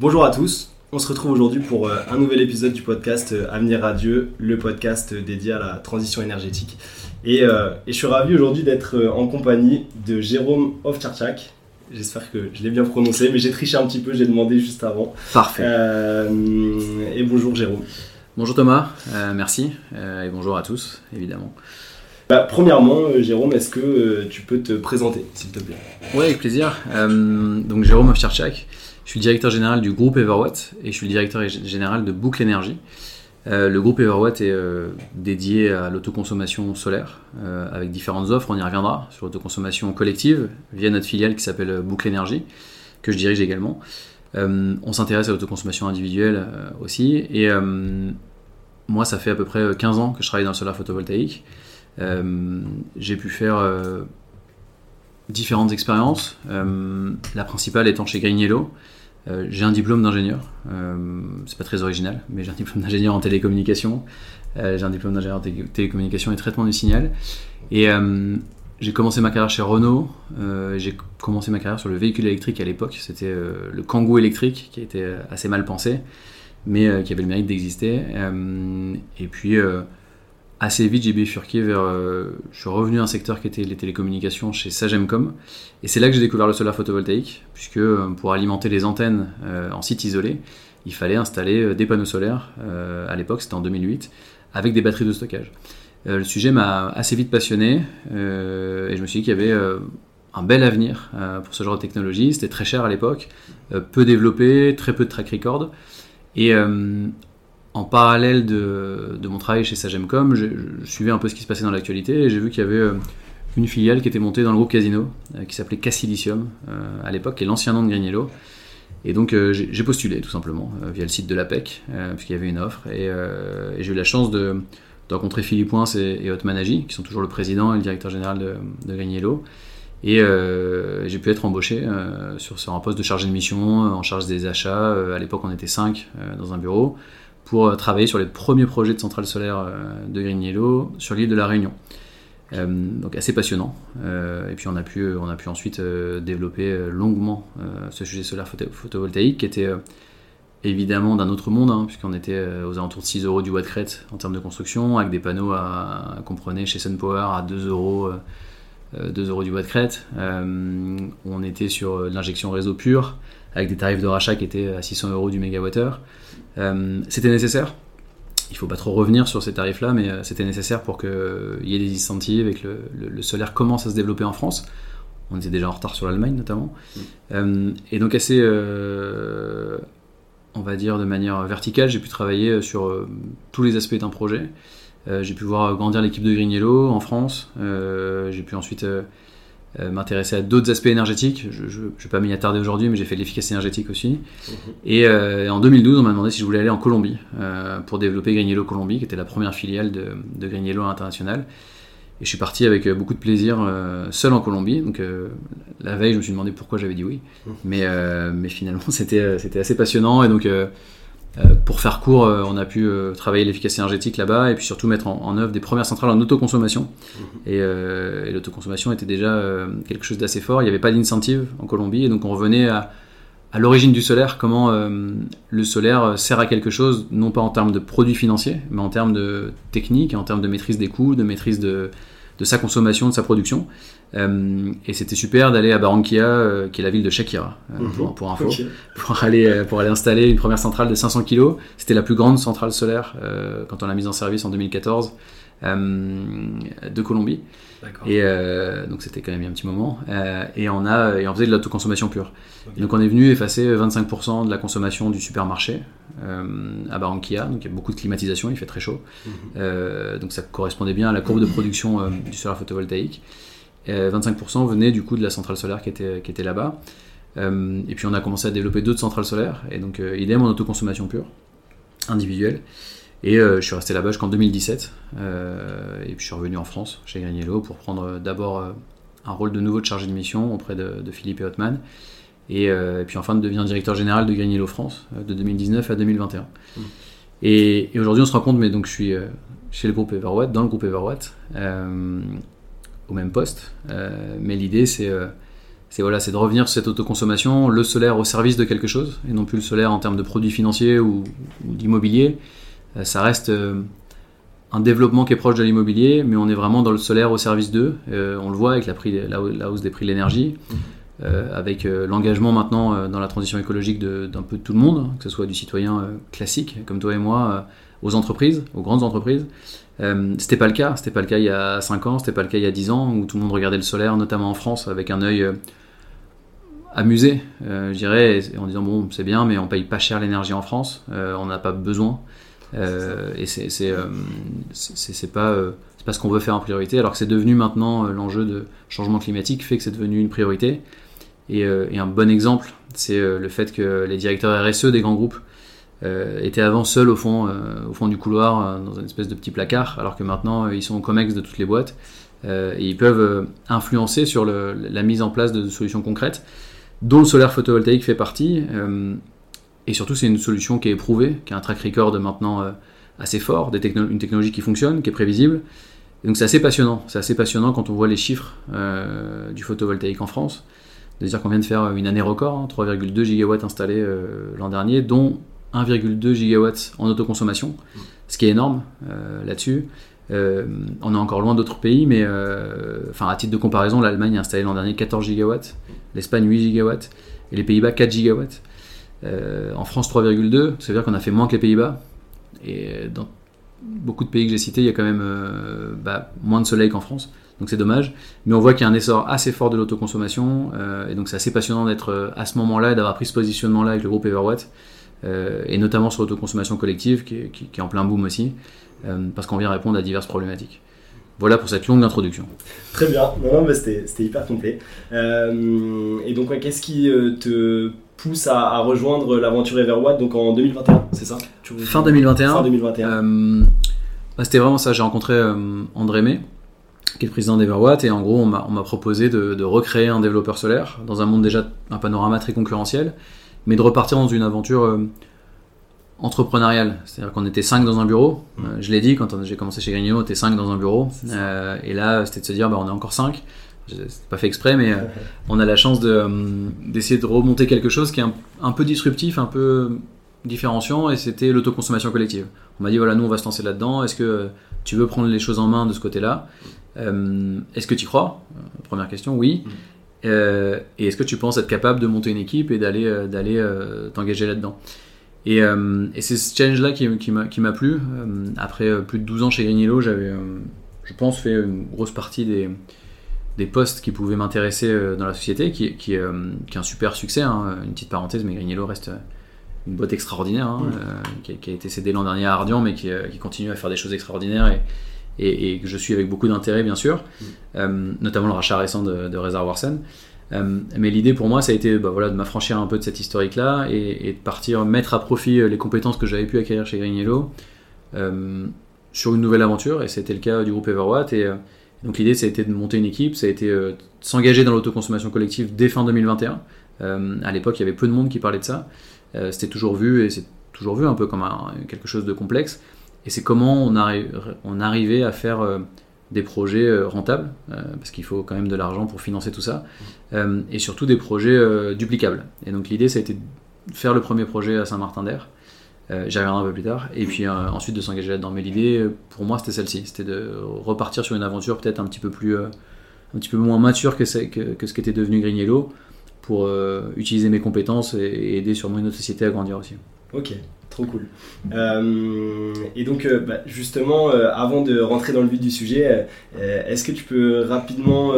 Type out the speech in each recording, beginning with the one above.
Bonjour à tous, on se retrouve aujourd'hui pour euh, un nouvel épisode du podcast euh, Avenir Radieux, le podcast euh, dédié à la transition énergétique. Et, je suis ravi aujourd'hui d'être en compagnie de Jérôme Ovcharchak. J'espère que je l'ai bien prononcé, mais j'ai triché un petit peu, j'ai demandé juste avant. Parfait. et bonjour Jérôme. Bonjour Thomas, merci, et bonjour à tous, évidemment. Bah, premièrement, Jérôme, est-ce que tu peux te présenter, s'il te plaît? Oui, avec plaisir. donc Jérôme Ovcharchak. Je suis le directeur général du groupe Everwatt et je suis le directeur général de Boucle Énergie. Euh, le groupe Everwatt est euh, dédié à l'autoconsommation solaire euh, avec différentes offres, on y reviendra, sur l'autoconsommation collective via notre filiale qui s'appelle Boucle Énergie, que je dirige également. on s'intéresse à l'autoconsommation individuelle aussi et moi ça fait à peu près 15 ans que je travaille dans le solaire photovoltaïque. J'ai pu faire différentes expériences, la principale étant chez Green Yellow, euh, j'ai un diplôme d'ingénieur, euh, c'est pas très original, mais j'ai un diplôme d'ingénieur en télécommunication. Euh, j'ai un diplôme d'ingénieur en télécommunication et traitement du signal. Et j'ai commencé ma carrière chez Renault. j'ai commencé ma carrière sur le véhicule électrique à l'époque. C'était le Kangoo électrique qui était assez mal pensé, mais qui avait le mérite d'exister. et puis assez vite, j'ai bifurqué vers. Euh, je suis revenu à un secteur qui était les télécommunications chez Sagemcom. Et c'est là que j'ai découvert le solaire photovoltaïque, puisque euh, pour alimenter les antennes euh, en site isolé, il fallait installer des panneaux solaires. à l'époque, c'était en 2008, avec des batteries de stockage. le sujet m'a assez vite passionné, et je me suis dit qu'il y avait un bel avenir pour ce genre de technologie. C'était très cher à l'époque, peu développé, très peu de track record. Et en parallèle de, mon travail chez Sagemcom, je, suivais un peu ce qui se passait dans l'actualité et j'ai vu qu'il y avait euh, une filiale qui était montée dans le groupe Casino, euh, qui s'appelait Cassilicium euh, à l'époque, qui est l'ancien nom de Grignello. Et donc j'ai postulé tout simplement via le site de l'APEC, puisqu'il y avait une offre. Et, j'ai eu la chance de, rencontrer Philippe Poins et, et Otman qui sont toujours le président et le directeur général de, de Et j'ai pu être embauché sur, sur, un poste de chargé de mission, en charge des achats. à l'époque, on était 5 dans un bureau pour euh, travailler sur les premiers projets de centrales solaires euh, de Green Yellow sur l'île de la Réunion. Euh, donc assez passionnant. et puis on a pu, on a pu ensuite développer longuement ce sujet solaire photovoltaïque qui était évidemment d'un autre monde, hein, puisqu'on était aux alentours de 6 euros du watt crête en termes de construction, avec des panneaux à, prenait chez SunPower à 2 euros, 2 euros du watt crête. on était sur l'injection réseau pure, avec des tarifs de rachat qui étaient à 600 euros du mégawattheure. Euh, c'était nécessaire. Il faut pas trop revenir sur ces tarifs-là, mais euh, c'était nécessaire pour qu'il y ait des incentives et que le, solaire commence à se développer en France. On était déjà en retard sur l'Allemagne notamment. Mm. Euh, et donc assez, on va dire de manière verticale, j'ai pu travailler sur tous les aspects d'un projet. j'ai pu voir grandir l'équipe de Green Yellow en France. j'ai pu ensuite euh, m'intéresser à d'autres aspects énergétiques. Je ne vais pas m'y attarder aujourd'hui, mais j'ai fait de l'efficacité énergétique aussi. Mhm. Et euh, en 2012, on m'a demandé si je voulais aller en Colombie euh, pour développer Green Colombie, qui était la première filiale de, de Green Yellow international. Et je suis parti avec beaucoup de plaisir seul en Colombie. Donc la veille, je me suis demandé pourquoi j'avais dit oui. Mhm. Mais, mais finalement, c'était assez passionnant. Et donc pour faire court, euh, on a pu euh, travailler l'efficacité énergétique là-bas et puis surtout mettre en, œuvre des premières centrales en autoconsommation. Mhm. Et, l'autoconsommation était déjà quelque chose d'assez fort. Il n'y avait pas d'incentive en Colombie et donc on revenait à, l'origine du solaire, comment le solaire sert à quelque chose, non pas en termes de produits financiers, mais en termes de technique, en termes de maîtrise des coûts, de maîtrise de, de sa consommation, de sa production. Euh, et c'était super d'aller à Barranquilla, euh, qui est la ville de Shakira, euh, mhm. pour, pour, info, pour, aller, pour aller installer une première centrale de 500 kg. C'était la plus grande centrale solaire quand on l'a mise en service en 2014 de Colombie. Et donc c'était quand même un petit moment. et, on a, et on faisait de l'autoconsommation pure. donc on est venu effacer 25% de la consommation du supermarché à Barranquilla. Donc il y a beaucoup de climatisation, il fait très chaud. Mhm. donc ça correspondait bien à la courbe de production du solaire photovoltaïque. 25% venaient du coup de la centrale solaire qui était, qui était là-bas. Euh, et puis on a commencé à développer d'autres centrales solaires, et donc euh, idem en autoconsommation pure, individuelle. Et euh, je suis resté là-bas jusqu'en 2017, et puis je suis revenu en France, chez Grignello, pour prendre d'abord un rôle de nouveau de chargé de mission auprès de, Philippe et Hotman, et, puis enfin de devenir directeur général de Grignello France, de 2019 à 2021. Mmh. Et, et aujourd'hui on se rend compte, mais donc je suis chez le groupe Everwatt, dans le groupe Everwatt, au même poste. Euh, mais l'idée, c'est euh, c'est voilà, c'est de revenir sur cette autoconsommation, le solaire au service de quelque chose, et non plus le solaire en termes de produits financiers ou, d'immobilier. Euh, ça reste euh, un développement qui est proche de l'immobilier, mais on est vraiment dans le solaire au service d'eux. Euh, on le voit avec la, hausse des prix de l'énergie, avec l'engagement maintenant dans la transition écologique d'un peu tout le monde, hein, que ce soit du citoyen classique comme toi et moi, aux entreprises, aux grandes entreprises. c'était pas le cas, c'était pas le cas il y a 5 ans, c'était pas le cas il y a 10 ans, où tout le monde regardait le solaire, notamment en France, avec un œil amusé, je dirais, en disant bon, c'est bien, mais on paye pas cher l'énergie en France, on n'a pas besoin. Euh, et c'est c'est pas c'est pas ce qu'on veut faire en priorité, alors que c'est devenu maintenant l'enjeu de changement climatique fait que c'est devenu une priorité. Et, un bon exemple, c'est le fait que les directeurs RSE des grands groupes étaient avant seuls au fond, au fond du couloir, dans une espèce de petit placard, alors que maintenant ils sont au COMEX de toutes les boîtes. et ils peuvent influencer sur la mise en place de solutions concrètes dont le solaire photovoltaïque fait partie. Euh, et surtout, c'est une solution qui est éprouvée, qui a un track record maintenant euh, assez fort, une technologie qui fonctionne, qui est prévisible. donc c'est assez passionnant. C'est assez passionnant quand on voit les chiffres euh, du photovoltaïque en France. C'est-à-dire qu'on vient de faire une année record, 3,2 hein, gigawatts installés l'an dernier, dont 1,2 gigawatts en autoconsommation, ce qui est énorme là-dessus. on est encore loin d'autres pays, mais à titre de comparaison, l'Allemagne a installé l'an dernier 14 gigawatts l'Espagne 8 gigawatts et les Pays-Bas 4 gigawatts. Euh, en France 3,2, ça veut dire qu'on a fait moins que les Pays-Bas. Et dans beaucoup de pays que j'ai cités, il y a quand même euh, bah, moins de soleil qu'en France. Donc c'est dommage. Mais on voit qu'il y a un essor assez fort de l'autoconsommation. Euh, et donc c'est assez passionnant d'être à ce moment-là et d'avoir pris ce positionnement-là avec le groupe Everwatt. et notamment sur l'autoconsommation collective qui est, en plein boom aussi. parce qu'on vient répondre à diverses problématiques. Voilà pour cette longue introduction. Très bien, non, non, c'était hyper complet. Et donc, qu'est-ce qui te pousse à, rejoindre l'aventure Everwatt donc en 2021, c'est ça? Fin 2021. Fin 2021. Euh, bah, c'était vraiment ça. J'ai rencontré André May, qui est le président d'Everwatt, et en gros, on m'a proposé de, de, recréer un développeur solaire dans un monde déjà un panorama très concurrentiel, mais de repartir dans une aventure entrepreneurial. C'est-à-dire qu'on était 5 dans un bureau. Mmh. Euh, je l'ai dit, quand j'ai commencé chez Grignot, on était 5 dans un bureau. Euh, et là, c'était de se dire, bah, on est encore 5. C'est pas fait exprès, mais euh, on a la chance d'essayer de, remonter quelque chose qui est un, peu disruptif, un peu différenciant, et c'était l'autoconsommation collective. On m'a dit, voilà, nous, on va se lancer là-dedans. Est-ce que tu veux prendre les choses en main de ce côté-là? Est-ce que tu crois? Première question, oui. Mmh. et est-ce que tu penses être capable de monter une équipe et d'aller d'aller t'engager là-dedans? Euh, et, c'est ce challenge-là qui, qui m'a plu. Euh, après euh, plus de 12 ans chez Grignilo, j'avais, je pense, fait une grosse partie des, des postes qui pouvaient m'intéresser dans la société, qui, qui, est un super succès. Hein. Une petite parenthèse, mais Grignilo reste une boîte extraordinaire, hein, qui, a été cédée l'an dernier à Ardian, mais qui, continue à faire des choses extraordinaires et, et, que je suis avec beaucoup d'intérêt, bien sûr, notamment le rachat récent de, de Réservoir Seine. Euh, mais l'idée pour moi, ça a été bah, voilà, de m'affranchir un peu de cette historique-là et, de partir mettre à profit euh, les compétences que j'avais pu acquérir chez euh, sur une nouvelle aventure. Et c'était le cas du groupe Everwatt. Et donc l'idée, ça a été de monter une équipe, ça a été de s'engager dans l'autoconsommation collective dès fin 2021. à l'époque, il y avait peu de monde qui parlait de ça. c'était toujours vu et c'est toujours vu un peu comme quelque chose de complexe. Et c'est comment on, on arrivait à faire des projets euh, rentables, euh, parce qu'il faut quand même de l'argent pour financer tout ça, euh, et surtout des projets duplicables. Et donc l'idée, ça a été de faire le premier projet à Saint-Martin-d'Air, j'y reviendrai un peu plus tard, et puis ensuite de s'engager là-dedans. Mais l'idée, pour moi, c'était celle-ci, c'était de repartir sur une aventure peut-être un petit peu plus, un petit peu moins mature que, que, que ce qu'était devenu Grignello, pour utiliser mes compétences et, aider sûrement une autre société à grandir aussi. Ok, Trop cool. Euh, et donc, euh, bah, justement, euh, avant de rentrer dans le vif du sujet, est-ce que tu peux rapidement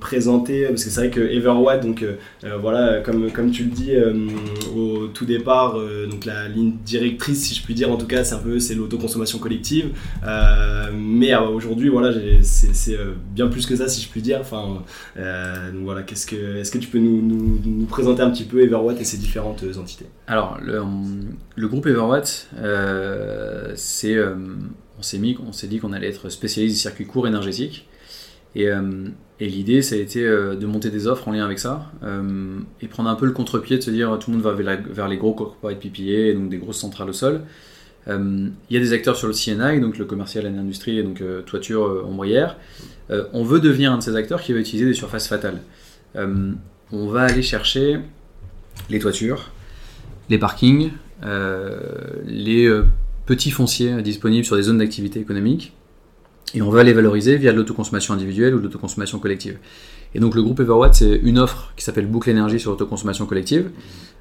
présenter, parce que c'est vrai que Everwatt, donc voilà, comme, comme tu le dis au tout départ, donc la ligne directrice, si je puis dire, en tout cas, c'est un peu c'est l'autoconsommation collective. mais aujourd'hui, voilà, c'est bien plus que ça, si je puis dire. Enfin, voilà, qu'est-ce que, est-ce que tu peux nous, nous, présenter un petit peu Everwatt et ses différentes entités? Alors, le, le groupe Everwatt, euh, euh, on s'est mis, on s'est dit qu'on allait être spécialiste des circuits courts énergétiques. Et, euh, l'idée, ça a été de monter des offres en lien avec ça et prendre un peu le contre-pied de se dire tout le monde va vers, les gros corporate PPA, donc des grosses centrales au sol. Il y a des acteurs sur le CNI, donc le commercial et l'industrie, donc toiture ombrière. on veut devenir un de ces acteurs qui va utiliser des surfaces fatales. on va aller chercher les toitures, les parkings, les petits fonciers disponibles sur des zones d'activité économique, et on va les valoriser via de l'autoconsommation individuelle ou de l'autoconsommation collective. Et donc le groupe Everwatt, c'est une offre qui s'appelle Boucle Énergie sur l'autoconsommation collective,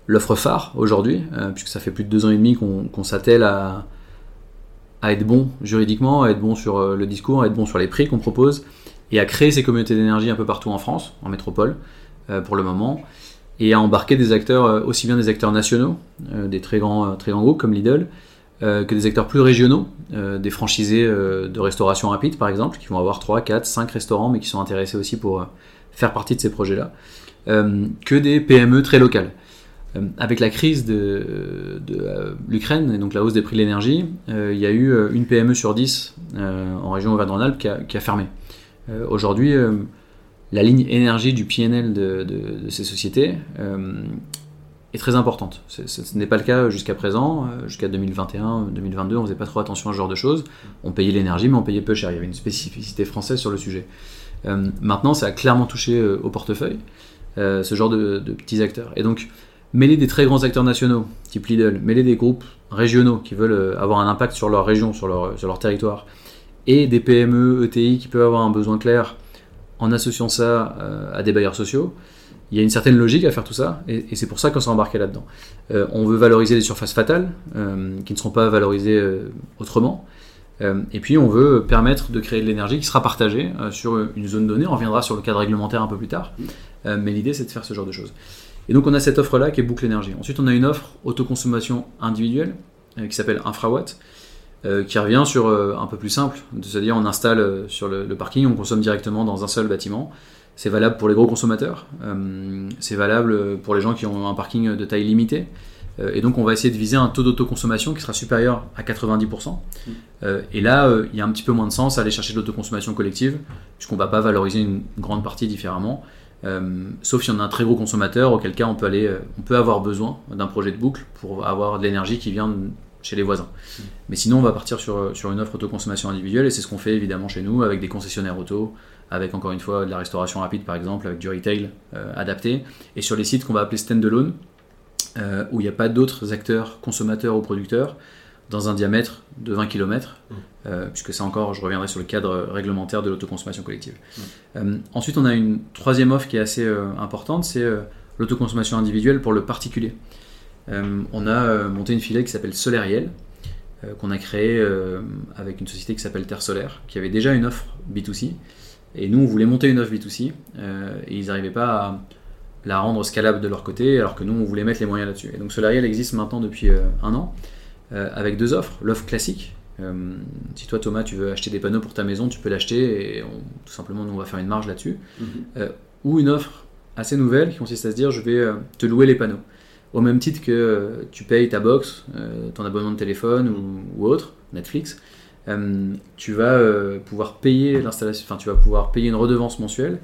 l'offre phare aujourd'hui, euh, puisque ça fait plus de deux ans et demi qu'on s'attelle à, être bon juridiquement, à être bon sur euh, le discours, à être bon sur les prix qu'on propose, et à créer ces communautés d'énergie un peu partout en France, en métropole, euh, pour le moment, et à embarquer des acteurs, aussi bien des acteurs nationaux, des très grands, très grands groupes comme Lidl, que des acteurs plus régionaux, des franchisés de restauration rapide par exemple, qui vont avoir 3, 4, 5 restaurants, mais qui sont intéressés aussi pour faire partie de ces projets-là, euh, que des PME très locales. Euh, avec la crise de, euh, l'Ukraine et donc la hausse des prix de l'énergie, il y a eu une PME sur 10 en région Auvergne-Rhône-Alpes qui, a fermé. Aujourd'hui, la ligne énergie du PNL de, ces sociétés est très importante. ce n'est pas le cas jusqu'à présent. Jusqu'à 2021, 2022, on faisait pas trop attention à ce genre de choses. On payait l'énergie, mais on payait peu cher. Il y avait une spécificité française sur le sujet. Euh, maintenant, ça a clairement touché euh, au portefeuille, euh, ce genre de, petits acteurs. Et donc, mêler des très grands acteurs nationaux, type Lidl, mêler des groupes régionaux qui veulent avoir un impact sur leur région, sur leur territoire, et des PME, ETI qui peuvent avoir un besoin clair en associant ça à des bailleurs sociaux, il y a une certaine logique à faire tout ça, et, c'est pour ça qu'on s'est embarqué là-dedans. on veut valoriser les surfaces fatales, qui ne seront pas valorisées autrement, euh, et puis on veut permettre de créer de l'énergie qui sera partagée euh, sur une zone donnée. On reviendra sur le cadre réglementaire un peu plus tard. Euh, mais l'idée c'est de faire ce genre de choses. Et donc on a cette offre-là qui est boucle énergie. Ensuite on a une offre autoconsommation individuelle qui s'appelle Infrawatt. Qui revient sur un peu plus simple, c'est-à-dire on installe sur le, le, parking, on consomme directement dans un seul bâtiment. C'est valable pour les gros consommateurs, c'est valable pour les gens qui ont un parking de taille limitée. Euh, et donc on va essayer de viser un taux d'autoconsommation qui sera supérieur à 90%. Euh, et là, euh, il y a un petit peu moins de sens à aller chercher de l'autoconsommation collective, puisqu'on ne va pas valoriser une grande partie différemment. sauf si on a un très gros consommateur, auquel cas on peut, aller, on peut avoir besoin d'un projet de boucle pour avoir de l'énergie qui vient chez les voisins. Mais sinon, on va partir sur, sur une offre autoconsommation individuelle, et c'est ce qu'on fait évidemment chez nous avec des concessionnaires auto, avec encore une fois de la restauration rapide par exemple, avec du retail adapté, et sur les sites qu'on va appeler stand-alone, euh, où il n'y a pas d'autres acteurs, consommateurs ou producteurs, dans un diamètre de 20 km, mmh. euh, puisque c'est encore, je reviendrai sur le cadre réglementaire de l'autoconsommation collective. Mmh. Euh, ensuite, on a une troisième offre qui est assez importante, c'est l'autoconsommation individuelle pour le particulier. On a monté une filiale qui s'appelle Solariel, qu'on a créée avec une société qui s'appelle Terre Solaire, qui avait déjà une offre B2C. Et nous, on voulait monter une offre B2C, et ils n'arrivaient pas à la rendre scalable de leur côté, alors que nous, on voulait mettre les moyens là-dessus. Et donc Solariel existe maintenant depuis euh, un an, euh, avec deux offres. L'offre classique, euh, si toi Thomas, tu veux acheter des panneaux pour ta maison, tu peux l'acheter et tout simplement, nous, on va faire une marge là-dessus. Mhm. ou une offre assez nouvelle qui consiste à se dire, je vais te louer les panneaux. Au même titre que tu payes ta box, ton abonnement de téléphone ou, autre, Netflix, tu vas pouvoir payer l'installation, enfin tu vas pouvoir payer une redevance mensuelle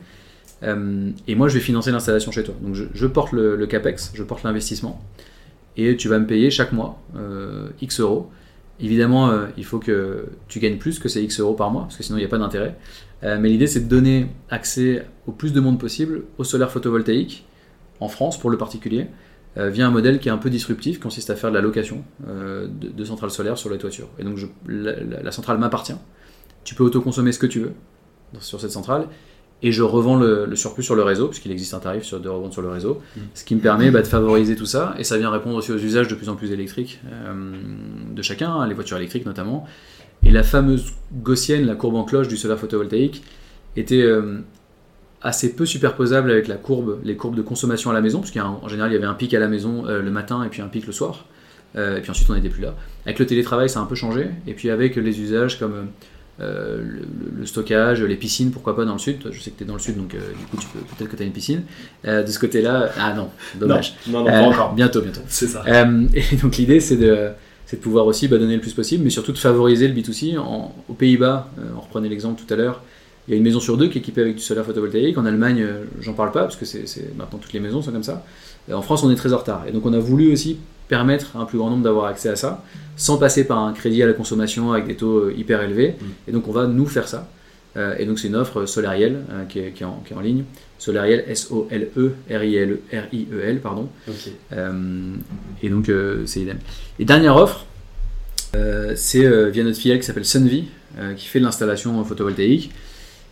euh, et moi, je vais financer l'installation chez toi. Donc, je, porte le, capex, je porte l'investissement, et tu vas me payer chaque mois euh, X euros. Évidemment, euh, il faut que tu gagnes plus que ces X euros par mois, parce que sinon, il n'y a pas d'intérêt. mais l'idée, c'est de donner accès au plus de monde possible au solaire photovoltaïque en France pour le particulier, via un modèle qui est un peu disruptif, qui consiste à faire de la location de, centrales solaires sur les toitures. Et donc, la, centrale m'appartient. Tu peux autoconsommer ce que tu veux sur cette centrale et je revends le, surplus sur le réseau, puisqu'il existe un tarif sur, de revente sur le réseau, mm. ce qui me permet bah, de favoriser tout ça, et ça vient répondre aussi aux usages de plus en plus électriques euh, de chacun, hein, les voitures électriques notamment. Et la fameuse gaussienne, la courbe en cloche du solaire photovoltaïque, était euh, assez peu superposable avec la courbe, les courbes de consommation à la maison, puisqu'en général il y avait un pic à la maison euh, le matin et puis un pic le soir, et puis ensuite on n'était plus là. Avec le télétravail ça a un peu changé, et puis avec les usages comme euh, le, stockage, les piscines, pourquoi pas dans le sud. Je sais que tu es dans le sud, donc euh, du coup, tu peux, peut-être que tu as une piscine. Euh, de ce côté-là, ah non, dommage. Non, non, pas encore. Bientôt, bientôt. C'est ça. et donc, l'idée, c'est de, de pouvoir aussi bah, donner le plus possible, mais surtout de favoriser le B2C. En, aux Pays-Bas, on reprenait l'exemple tout à l'heure, il y a une maison sur deux qui est équipée avec du solaire photovoltaïque. En Allemagne, j'en parle pas, parce que c'est maintenant toutes les maisons sont comme ça. En France, on est très en retard. Et donc, on a voulu aussi permettre à un plus grand nombre d'avoir accès à ça, sans passer par un crédit à la consommation avec des taux euh, hyper élevés. Mm. Et donc on va nous faire ça. et donc c'est une offre Solariel qui est, qui, est en, qui, est en, ligne. Solariel, S-O-L-E-R-I-E-L, pardon. et donc c'est idem. Et dernière offre, c'est via notre filiale qui s'appelle Sunvie, qui fait de l'installation photovoltaïque.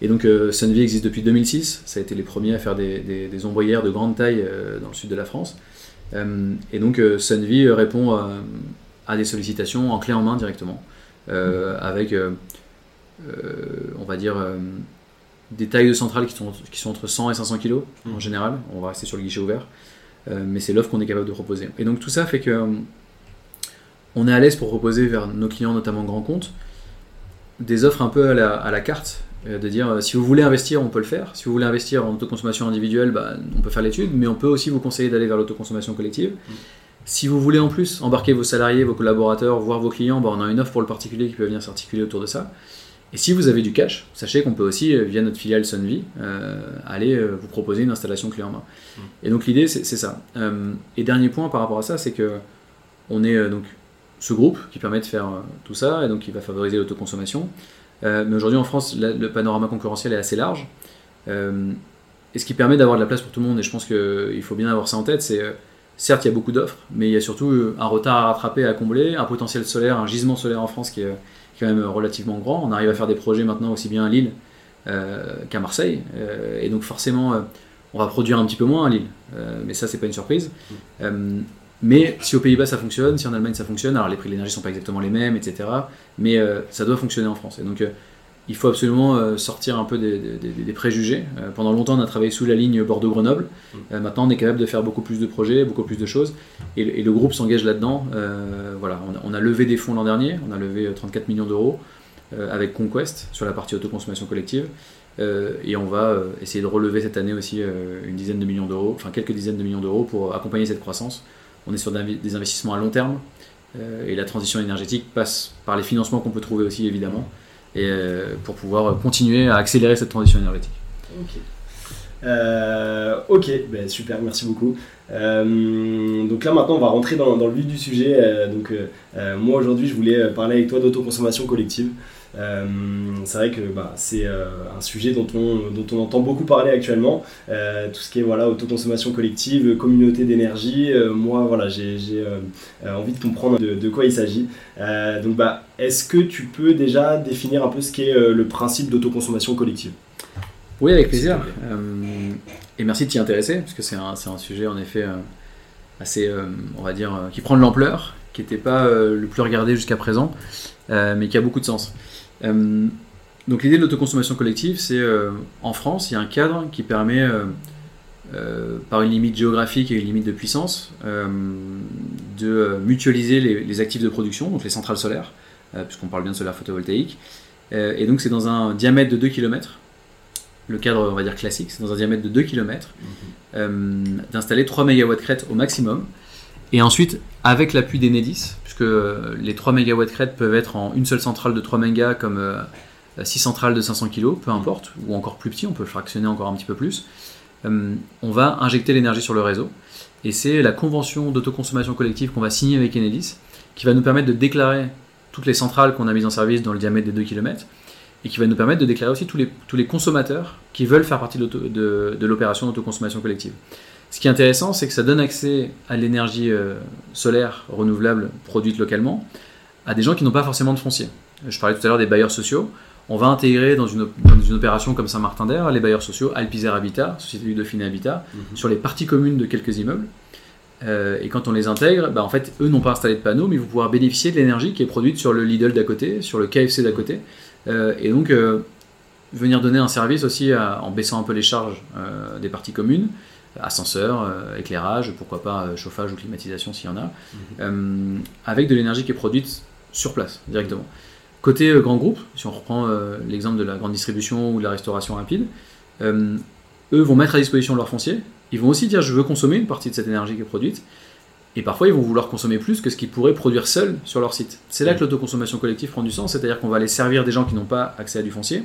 Et donc Sunvie existe depuis 2006. Ça a été les premiers à faire des, des, des ombrières de grande taille dans le sud de la France. et donc Sunvie répond à des sollicitations en clé en main directement, avec on va dire des tailles de centrales qui sont, qui sont entre 100 et 500 kg en mmh. général. On va rester sur le guichet ouvert. Euh, mais c'est l'offre qu'on est capable de proposer. Et donc tout ça fait que euh, on est à l'aise pour proposer vers nos clients, notamment grands comptes, des offres un peu à la, à la carte. Euh, de dire si vous voulez investir, on peut le faire. Si vous voulez investir en autoconsommation individuelle, bah, on peut faire l'étude, mais on peut aussi vous conseiller d'aller vers l'autoconsommation collective. Mmh. Si vous voulez en plus embarquer vos salariés, vos collaborateurs, voire vos clients, bah, on a une offre pour le particulier qui peut venir s'articuler autour de ça. Et si vous avez du cash, sachez qu'on peut aussi, euh, via notre filiale Sunvie, euh, aller euh, vous proposer une installation clé en main. Mm. Et donc l'idée, c'est ça. Euh, et dernier point par rapport à ça, c'est que on est donc ce groupe qui permet de faire tout ça, et donc qui va favoriser l'autoconsommation. Mais aujourd'hui en France, le panorama concurrentiel est assez large. et ce qui permet d'avoir de la place pour tout le monde, et je pense qu'il faut bien avoir ça en tête, c'est certes il y a beaucoup d'offres, mais il y a surtout un retard à rattraper, à combler, un potentiel solaire, un gisement solaire en France qui est quand même relativement grand. On arrive à faire des projets maintenant aussi bien à Lille euh, qu'à Marseille. Euh, et donc forcément, euh, on va produire un petit peu moins à Lille. mais ça, c'est pas une surprise. Mais si aux Pays-Bas ça fonctionne, si en Allemagne ça fonctionne, alors les prix de l'énergie sont pas exactement les mêmes, etc. Mais ça doit fonctionner en France. Et donc il faut absolument euh, sortir un peu des, préjugés. Euh, pendant longtemps, on a travaillé sous la ligne Bordeaux-Grenoble. Mm. Euh, maintenant, on est capable de faire beaucoup plus de projets, beaucoup plus de choses. Et, le groupe s'engage là-dedans. voilà, on a, levé des fonds l'an dernier. On a levé 34 millions d'euros avec Conquest sur la partie autoconsommation collective. et on va essayer de relever cette année aussi une dizaine de millions d'euros, enfin quelques dizaines de millions d'euros pour accompagner cette croissance. On est sur des investissements à long terme. et la transition énergétique passe par les financements qu'on peut trouver aussi, évidemment et euh, pour pouvoir continuer à accélérer cette transition énergétique. Ok, euh, ok, ben, super, merci beaucoup. Euh, donc là maintenant on va rentrer dans, dans le vif du sujet. donc moi aujourd'hui je voulais parler avec toi d'autoconsommation collective. Euh, c'est vrai que bah, c'est euh, un sujet dont on, dont on entend beaucoup parler actuellement. Euh, tout ce qui est voilà, autoconsommation collective, communauté d'énergie. moi, voilà, j'ai envie de comprendre de, quoi il s'agit. donc, bah, est-ce que tu peux déjà définir un peu ce qu'est le principe d'autoconsommation collective? Oui, avec plaisir. et merci de t'y intéresser, parce que c'est un, un, sujet en effet assez, on va dire, qui prend de l'ampleur, qui n'était pas le plus regardé jusqu'à présent, mais qui a beaucoup de sens. Euh, donc l'idée de l'autoconsommation collective, c'est euh, en France, il y a un cadre qui permet, euh, par une limite géographique et une limite de puissance, de mutualiser les, actifs de production, donc les centrales solaires, puisqu'on parle bien de solaire photovoltaïque. et donc c'est dans un diamètre de 2 km, le cadre on va dire classique, c'est dans un diamètre de 2 km, mhm. d'installer 3 MW crête au maximum. Et ensuite, avec l'appui d'Enedis, que les 3 MW crête peuvent être en une seule centrale de 3 MW comme 6 euh, centrales de 500 kg, peu importe, ou encore plus petit, on peut fractionner encore un petit peu plus. Euh, on va injecter l'énergie sur le réseau. Et c'est la convention d'autoconsommation collective qu'on va signer avec Enedis qui va nous permettre de déclarer toutes les centrales qu'on a mises en service dans le diamètre des 2 km et qui va nous permettre de déclarer aussi tous les, consommateurs qui veulent faire partie de l'opération d'autoconsommation collective. Ce qui est intéressant, c'est que ça donne accès à l'énergie euh, solaire renouvelable produite localement à des gens qui n'ont pas forcément de foncier. Je parlais tout à l'heure des bailleurs sociaux. On va intégrer dans une, opération comme Saint-Martin d'Air les bailleurs sociaux Alpizer Habitat, Société Dauphine Habitat, mhm. sur les parties communes de quelques immeubles. Euh, et quand on les intègre, bah, en fait, eux n'ont pas installé de panneaux, mais vont pouvoir bénéficier de l'énergie qui est produite sur le Lidl d'à côté, sur le KFC d'à côté. Euh, et donc, venir donner un service aussi en baissant un peu les charges des parties communes ascenseur, euh, éclairage, pourquoi pas euh, chauffage ou climatisation s'il y en a, mhm. euh, avec de l'énergie qui est produite sur place directement. Côté grand groupe, si on reprend l'exemple de la grande distribution ou de la restauration rapide, eux vont mettre à disposition leur foncier, ils vont aussi dire je veux consommer une partie de cette énergie qui est produite, et parfois ils vont vouloir consommer plus que ce qu'ils pourraient produire seuls sur leur site. C'est là que l'autoconsommation collective prend du sens, c'est-à-dire qu'on va aller servir des gens qui n'ont pas accès à du foncier,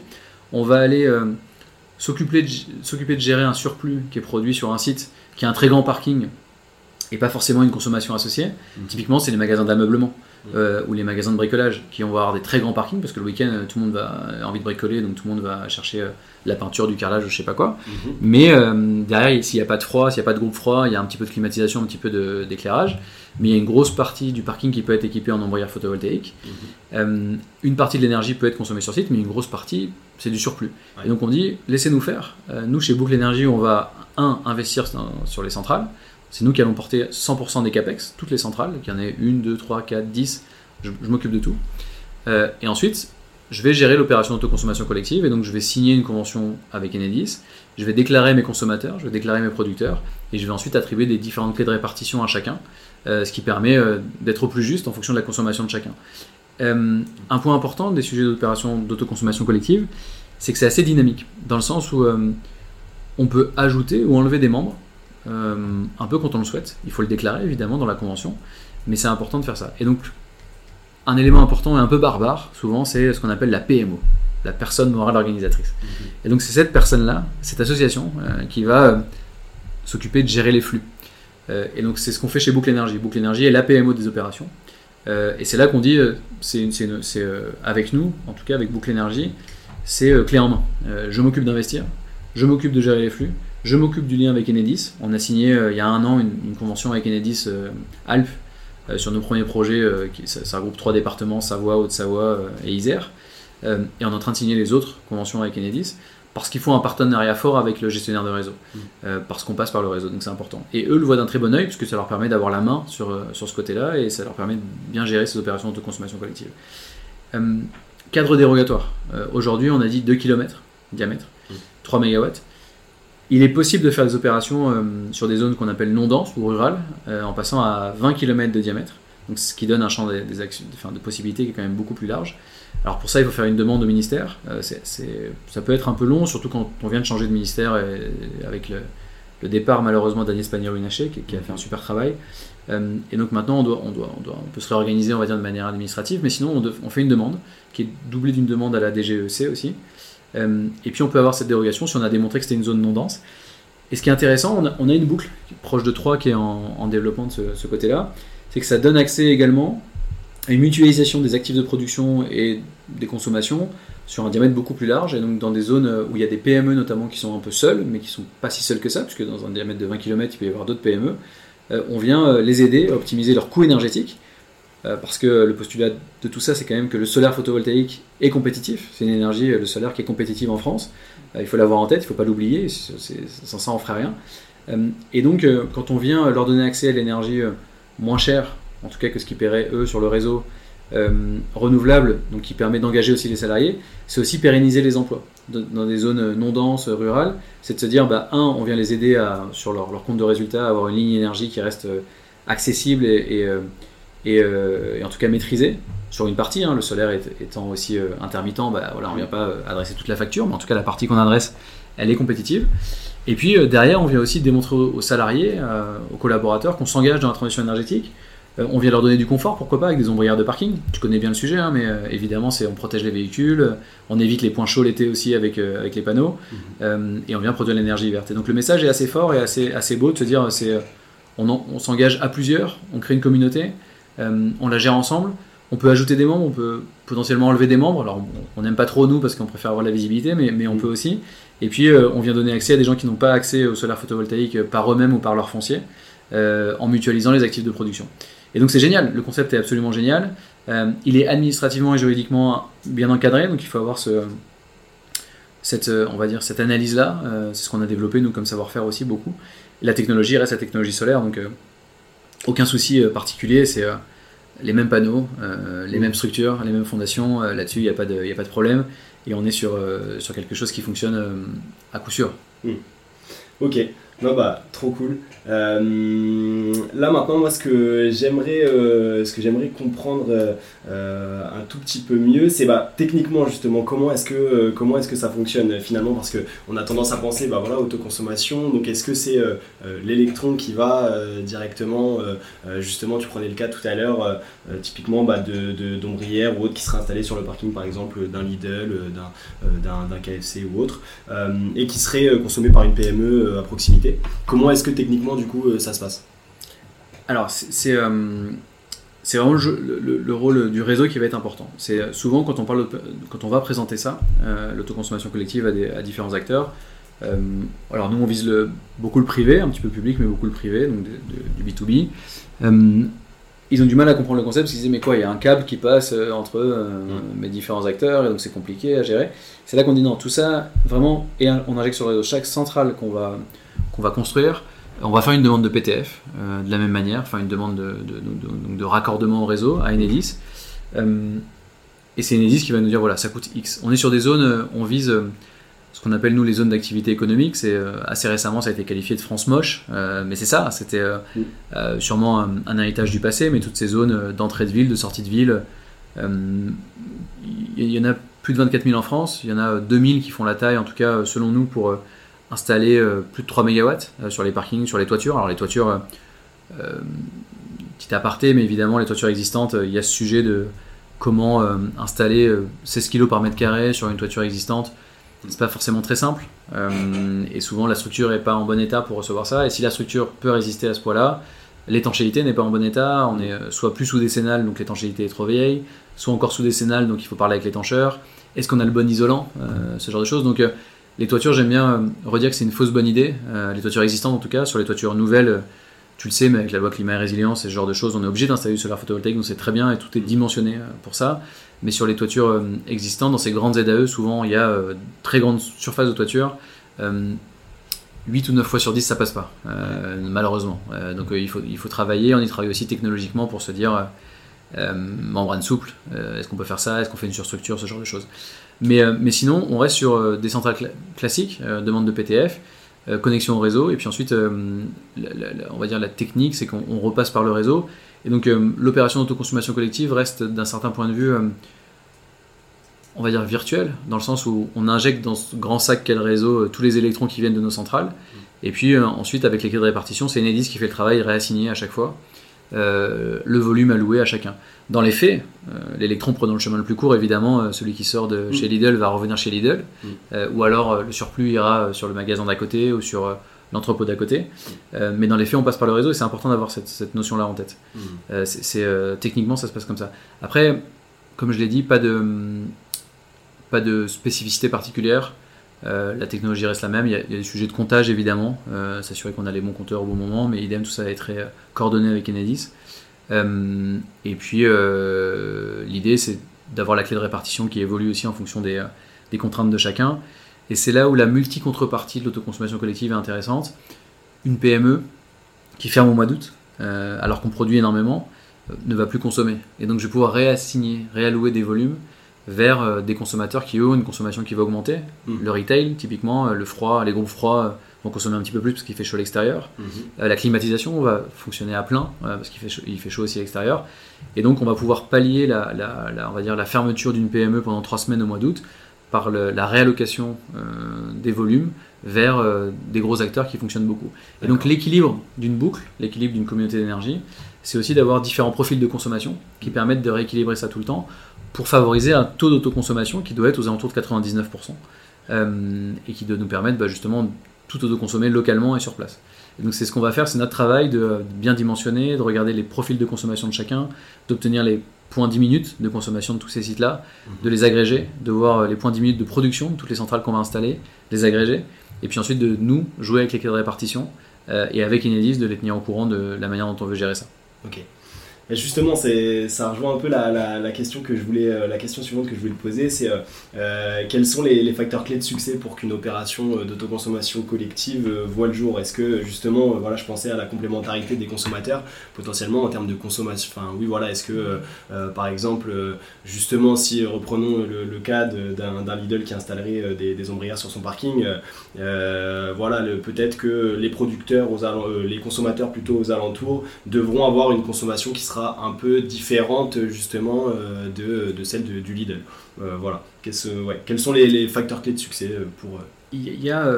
on va aller s'occuper de, de, gérer un surplus qui est produit sur un site qui a un très grand parking et pas forcément une consommation associée. Typiquement, c'est les magasins d'ameublement. Euh, ou les magasins de bricolage qui vont avoir des très grands parkings parce que le week-end tout le monde va a envie de bricoler donc tout le monde va chercher euh, la peinture, du carrelage, je sais pas quoi. Mhm. Mais euh, derrière, s'il n'y a pas de froid, s'il n'y a pas de groupe froid, il y a un petit peu de climatisation, un petit peu d'éclairage. Mais il y a une grosse partie du parking qui peut être équipée en ombrière photovoltaïque. Mhm. Euh, une partie de l'énergie peut être consommée sur site, mais une grosse partie, c'est du surplus. Ouais. Et donc on dit, laissez-nous faire. Euh, nous, chez Boucle Énergie, on va, un, investir sur les centrales. C'est nous qui allons porter 100% des capex, toutes les centrales, qu'il y en ait une, deux, trois, quatre, dix. Je, je m'occupe de tout. Euh, et ensuite, je vais gérer l'opération d'autoconsommation collective et donc je vais signer une convention avec Enedis. Je vais déclarer mes consommateurs, je vais déclarer mes producteurs et je vais ensuite attribuer des différentes clés de répartition à chacun, euh, ce qui permet euh, d'être au plus juste en fonction de la consommation de chacun. Un point important des sujets d'opération d'autoconsommation collective, c'est que c'est assez dynamique, dans le sens où on peut ajouter ou enlever des membres, un peu quand on le souhaite. Il faut le déclarer évidemment dans la convention, mais c'est important de faire ça. Et donc, un élément important et un peu barbare, souvent, c'est ce qu'on appelle la PMO, la personne morale organisatrice. Et donc, c'est cette personne-là, cette association, euh, qui va euh, s'occuper de gérer les flux. Euh, et donc, c'est ce qu'on fait chez Boucle Énergie. Boucle Énergie est la PMO des opérations. Euh, et c'est là qu'on dit, euh, c'est euh, avec nous, en tout cas avec Boucle Énergie, c'est euh, clé en main. Euh, je m'occupe d'investir, je m'occupe de gérer les flux, je m'occupe du lien avec Enedis. On a signé euh, il y a un an une, une convention avec Enedis euh, Alpes euh, sur nos premiers projets, euh, qui, ça, ça regroupe trois départements, Savoie, Haute-Savoie et Isère. Et on est en train de signer les autres conventions avec Enedis parce qu'il faut un partenariat fort avec le gestionnaire de réseau, Mm. euh, parce qu'on passe par le réseau, donc c'est important. Et eux le voient d'un très bon oeil, puisque ça leur permet d'avoir la main sur, sur ce côté-là, et ça leur permet de bien gérer ces opérations de consommation collective. Cadre dérogatoire. Euh, Aujourd'hui, on a dit 2 km diamètre, Mm. 3 MW. Il est possible de faire des opérations euh, sur des zones qu'on appelle non denses ou rurales, euh, en passant à 20 km de diamètre, donc ce qui donne un champ de possibilités qui est quand même beaucoup plus large. Alors pour ça, il faut faire une demande au ministère. Euh, ça peut être un peu long, surtout quand on vient de changer de ministère avec le, départ malheureusement d'Agnès Pannier-Runacher qui, a fait un super travail. Et donc maintenant, on, doit, on, doit, on, doit, on peut se réorganiser, on va dire, de manière administrative, mais sinon, on fait une demande qui est doublée d'une demande à la DGEC aussi. Euh, et puis on peut avoir cette dérogation si on a démontré que c'était une zone non dense. Et ce qui est intéressant, on a, une boucle proche de 3 qui est en, en développement de ce, côté-là, c'est que ça donne accès également à une mutualisation des actifs de production et des consommations sur un diamètre beaucoup plus large, et donc dans des zones où il y a des PME notamment qui sont un peu seules, mais qui sont pas si seules que ça, puisque dans un diamètre de 20 km, il peut y avoir d'autres PME, euh, on vient euh, les aider à optimiser leur coût énergétique, parce que le postulat de tout ça, c'est quand même que le solaire photovoltaïque est compétitif, c'est une énergie, euh, le solaire qui est compétitive en France, Euh, il faut l'avoir en tête, il faut pas l'oublier, sans ça on ferait rien. Euh, et donc euh, quand on vient leur donner accès à l'énergie euh, moins chère, en tout cas que ce qu'ils paieraient eux sur le réseau, euh, renouvelable, donc qui permet d'engager aussi les salariés, c'est aussi pérenniser les emplois dans des zones non denses, rurales. C'est de se dire, bah, un, on vient les aider à, sur leur, compte de résultat avoir une ligne énergie qui reste euh, accessible et, euh, et, euh, et en tout cas maîtrisée sur une partie. hein, le solaire est- étant aussi euh, intermittent, bah, voilà, on ne vient pas euh, adresser toute la facture, mais en tout cas la partie qu'on adresse, elle est compétitive. Et puis euh, derrière, on vient aussi démontrer aux salariés, aux collaborateurs qu'on s'engage dans la transition énergétique. On vient leur donner du confort, pourquoi pas, avec des ombrières de parking. Tu connais bien le sujet, hein, mais évidemment, c'est on protège les véhicules, on évite les points chauds l'été aussi avec, avec les panneaux, euh, et on vient produire l'énergie verte. Et donc le message est assez fort et assez, assez beau de se dire, c'est on, en- on s'engage à plusieurs, on crée une communauté, euh, on la gère ensemble. On peut ajouter des membres, on peut potentiellement enlever des membres. Alors, on- n'aime pas trop nous parce qu'on préfère avoir la visibilité, mais, mais on peut aussi. Et puis, euh, on vient donner accès à des gens qui n'ont pas accès au solaire photovoltaïque par eux-mêmes ou par leur foncier, euh, en mutualisant les actifs de production. Et donc, c'est génial. Le concept est absolument génial. Il est administrativement et juridiquement bien encadré, donc il faut avoir ce, cette, on va dire, cette analyse-là. C'est ce qu'on a développé, nous, comme savoir-faire aussi beaucoup. La technologie reste la technologie solaire, donc aucun souci euh, particulier. C'est euh, les mêmes panneaux, euh, les Mm. mêmes structures, les mêmes fondations. Là-dessus, il n'y a, pas de- il y a pas de problème. Et on est sur, sur quelque chose qui fonctionne à coup sûr. Ok, non bah trop cool. Euh, là maintenant moi ce que j'aimerais euh, ce que j'aimerais comprendre euh, un tout petit peu mieux c'est bah techniquement justement comment est-ce que ça fonctionne finalement? Parce que on a tendance à penser bah voilà autoconsommation donc est-ce que c'est l'électron qui va directement justement tu prenais le cas tout à l'heure typiquement bah, de d'ombrière ou autre qui sera installé sur le parking par exemple d'un Lidl d'un d'un KFC ou autre et qui serait consommé par une PME à proximité. Comment est-ce que techniquement du coup euh, ça se passe? Alors, c'est c'est vraiment le, rôle du réseau qui va être important. C'est souvent quand on, parle quand on va présenter ça, l'autoconsommation collective à, différents acteurs. alors nous on vise beaucoup le privé, un petit peu public, mais beaucoup le privé, donc du B2B ils ont du mal à comprendre le concept parce qu'ils disaient mais quoi il y a un câble qui passe euh, entre euh, mes différents acteurs et donc c'est compliqué à gérer c'est là qu'on dit non tout ça vraiment et on injecte sur le réseau chaque centrale qu'on va qu'on va construire on va faire une demande de PTF euh, de la même manière enfin une demande de, de, de, raccordement au réseau à Enedis et c'est Enedis qui va nous dire voilà ça coûte X on est sur des zones on vise ce qu'on appelle nous les zones d'activité économique. C'est euh, assez récemment ça a été qualifié de France moche, euh, mais c'est ça. C'était euh, sûrement un, héritage du passé, mais toutes ces zones d'entrée de ville, de sortie de ville, il y en a plus de 24 000 en France. Il y en a 2000 qui font la taille, en tout cas selon nous, pour installer plus de 3 MW sur les parkings, sur les toitures. Alors les toitures, petit aparté, mais évidemment les toitures existantes, il y a ce sujet de comment installer 16 kg par mètre carré sur une toiture existante c'est pas forcément très simple. Euh, et souvent, la structure n'est pas en bon état pour recevoir ça. Et si la structure peut résister à ce poids-là, l'étanchéité n'est pas en bon état. On est euh, soit plus sous-décennal, donc l'étanchéité est trop vieille, soit encore sous-décennal, donc il faut parler avec l'étancheur. Est-ce qu'on a le bon isolant euh, Ce genre de choses? Donc, les toitures, j'aime bien redire que c'est une fausse bonne idée. les toitures existantes, en tout cas, sur les toitures nouvelles, tu le sais, mais avec la loi climat et résilience et ce genre de choses, on est obligé d'installer du solaire photovoltaïque, donc c'est très bien et tout est dimensionné pour ça. Mais sur les toitures euh, existantes, dans ces grandes ZAE, souvent il y a euh, très grande surface de toiture. 8 euh, ou 9 fois sur 10, ça passe pas, malheureusement. donc il, faut, il faut travailler. On y travaille aussi technologiquement pour se dire membrane souple, est-ce qu'on peut faire ça? Est-ce qu'on fait une surstructure? Ce genre de choses. Mais, mais sinon, on reste sur des centrales classiques, demande de PTF, connexion au réseau, et puis ensuite, on va dire la technique, c'est qu'on repasse par le réseau. Et donc l'opération d'autoconsommation collective reste d'un certain point de vue on va dire virtuel, dans le sens où on injecte dans ce grand sac qu'est le réseau euh, tous les électrons qui viennent de nos centrales. Et puis euh, ensuite, avec les clés de répartition, c'est Enedis qui fait le travail réassigné à chaque fois, euh, le volume alloué à chacun. Dans les faits, l'électron prenant le chemin le plus court, évidemment, celui qui sort de chez Lidl va revenir chez Lidl, ou alors le surplus ira sur le magasin d'à côté ou sur l'entrepôt d'à côté. mais dans les faits, on passe par le réseau et c'est important d'avoir cette, cette notion-là en tête. c'est, techniquement, ça se passe comme ça. Après, comme je l'ai dit, pas de pas de spécificité particulière. Euh, la technologie reste la même. Il y, a, des sujets de comptage évidemment, euh, s'assurer qu'on a les bons compteurs au bon moment, mais idem, tout ça est très coordonné avec Enedis. Euh, et puis l'idée c'est d'avoir la clé de répartition qui évolue aussi en fonction des, des contraintes de chacun. Et c'est là où la multi-contrepartie de l'autoconsommation collective est intéressante. Une PME qui ferme au mois d'août, alors qu'on produit énormément, ne va plus consommer. Et donc je vais pouvoir réassigner, réallouer des volumes vers euh, des consommateurs qui ont une consommation qui va augmenter. Mm. Le retail, typiquement, euh, le froid, les groupes froids euh, vont consommer un petit peu plus parce qu'il fait chaud à l'extérieur. Mm-hmm. la climatisation va fonctionner à plein parce qu'il fait, chaud, il fait chaud aussi à l'extérieur. Et donc on va pouvoir pallier la, on va dire la fermeture d'une PME pendant trois semaines au mois d'août par la réallocation des volumes vers des gros acteurs qui fonctionnent beaucoup. Et donc l'équilibre d'une boucle, l'équilibre d'une communauté d'énergie, c'est aussi d'avoir différents profils de consommation qui permettent de rééquilibrer ça tout le temps pour favoriser un taux d'autoconsommation qui doit être aux alentours de 99% euh, et qui doit nous permettre bah, justement tout autoconsommer localement et sur place. donc c'est ce qu'on va faire, c'est notre travail de bien dimensionner, de regarder les profils de consommation de chacun, d'obtenir les points 10 minutes de consommation de tous ces sites-là, de les agréger, de voir les points 10 minutes de production de toutes les centrales qu'on va installer, les agréger, et puis ensuite de nous jouer avec les clés de répartition euh, et avec Enedis de les tenir au courant de la manière dont on veut gérer ça. Ok justement, ça rejoint un peu la, question que je voulais, euh, la question suivante que je voulais te poser, c'est euh, euh, quels sont les, facteurs clés de succès pour qu'une opération d'autoconsommation collective voit le jour? Est-ce que justement, voilà, je pensais à la complémentarité des consommateurs, potentiellement en termes de consommation. Enfin, oui, voilà, est-ce que, par exemple, justement, si reprenons le, cas d'un Lidl qui installerait des, ombrières sur son parking, voilà, peut-être que les producteurs, aux les consommateurs plutôt aux alentours, devront avoir une consommation qui sera un peu différente justement euh, de, de, celle du Lidl. Euh, voilà. Ouais. Quels sont les, facteurs clés de succès euh, pour... Il y a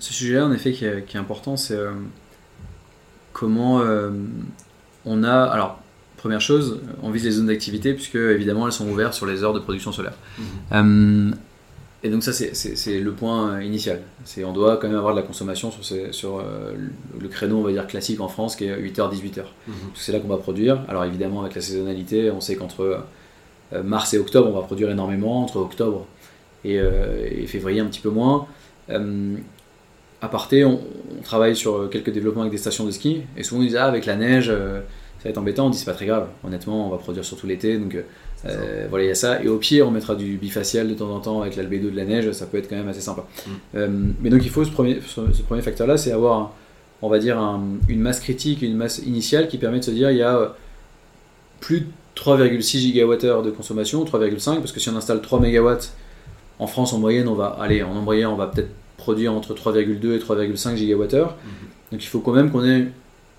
ce sujet-là en effet qui est, qui est important, c'est comment on a... Alors, première chose, on vise les zones d'activité puisque évidemment elles sont ouvertes sur les heures de production solaire. Mmh. Et donc ça, c'est le point initial. C'est on doit quand même avoir de la consommation sur, sur euh, le créneau, on va dire, classique en France, qui est 8h, 18h. Mhm. C'est là qu'on va produire. Alors évidemment, avec la saisonnalité, on sait qu'entre euh, mars et octobre, on va produire énormément. Entre octobre et, euh, février, un petit peu moins. à parté, on, travaille sur quelques développements avec des stations de ski. Et souvent, on dit, ah, avec la neige, ça va être embêtant. On dit, c'est pas très grave. Honnêtement, on va produire surtout l'été. Donc euh, voilà, il y a ça. Et au pire, on mettra du bifacial de temps en temps avec l'albédo de la neige, ça peut être quand même assez sympa. Mm. Euh, mais donc il faut ce premier, ce premier facteur-là, c'est avoir, on va dire, une masse critique, une masse initiale qui permet de se dire il y a euh, plus de 3,6 gigawattheures de consommation, 3,5, parce que si on installe 3 MW en France en moyenne, on va aller en moyenne, on va peut-être produire entre 3,2 et 3,5 gigawattheures. Mm-hmm. Donc il faut quand même qu'on ait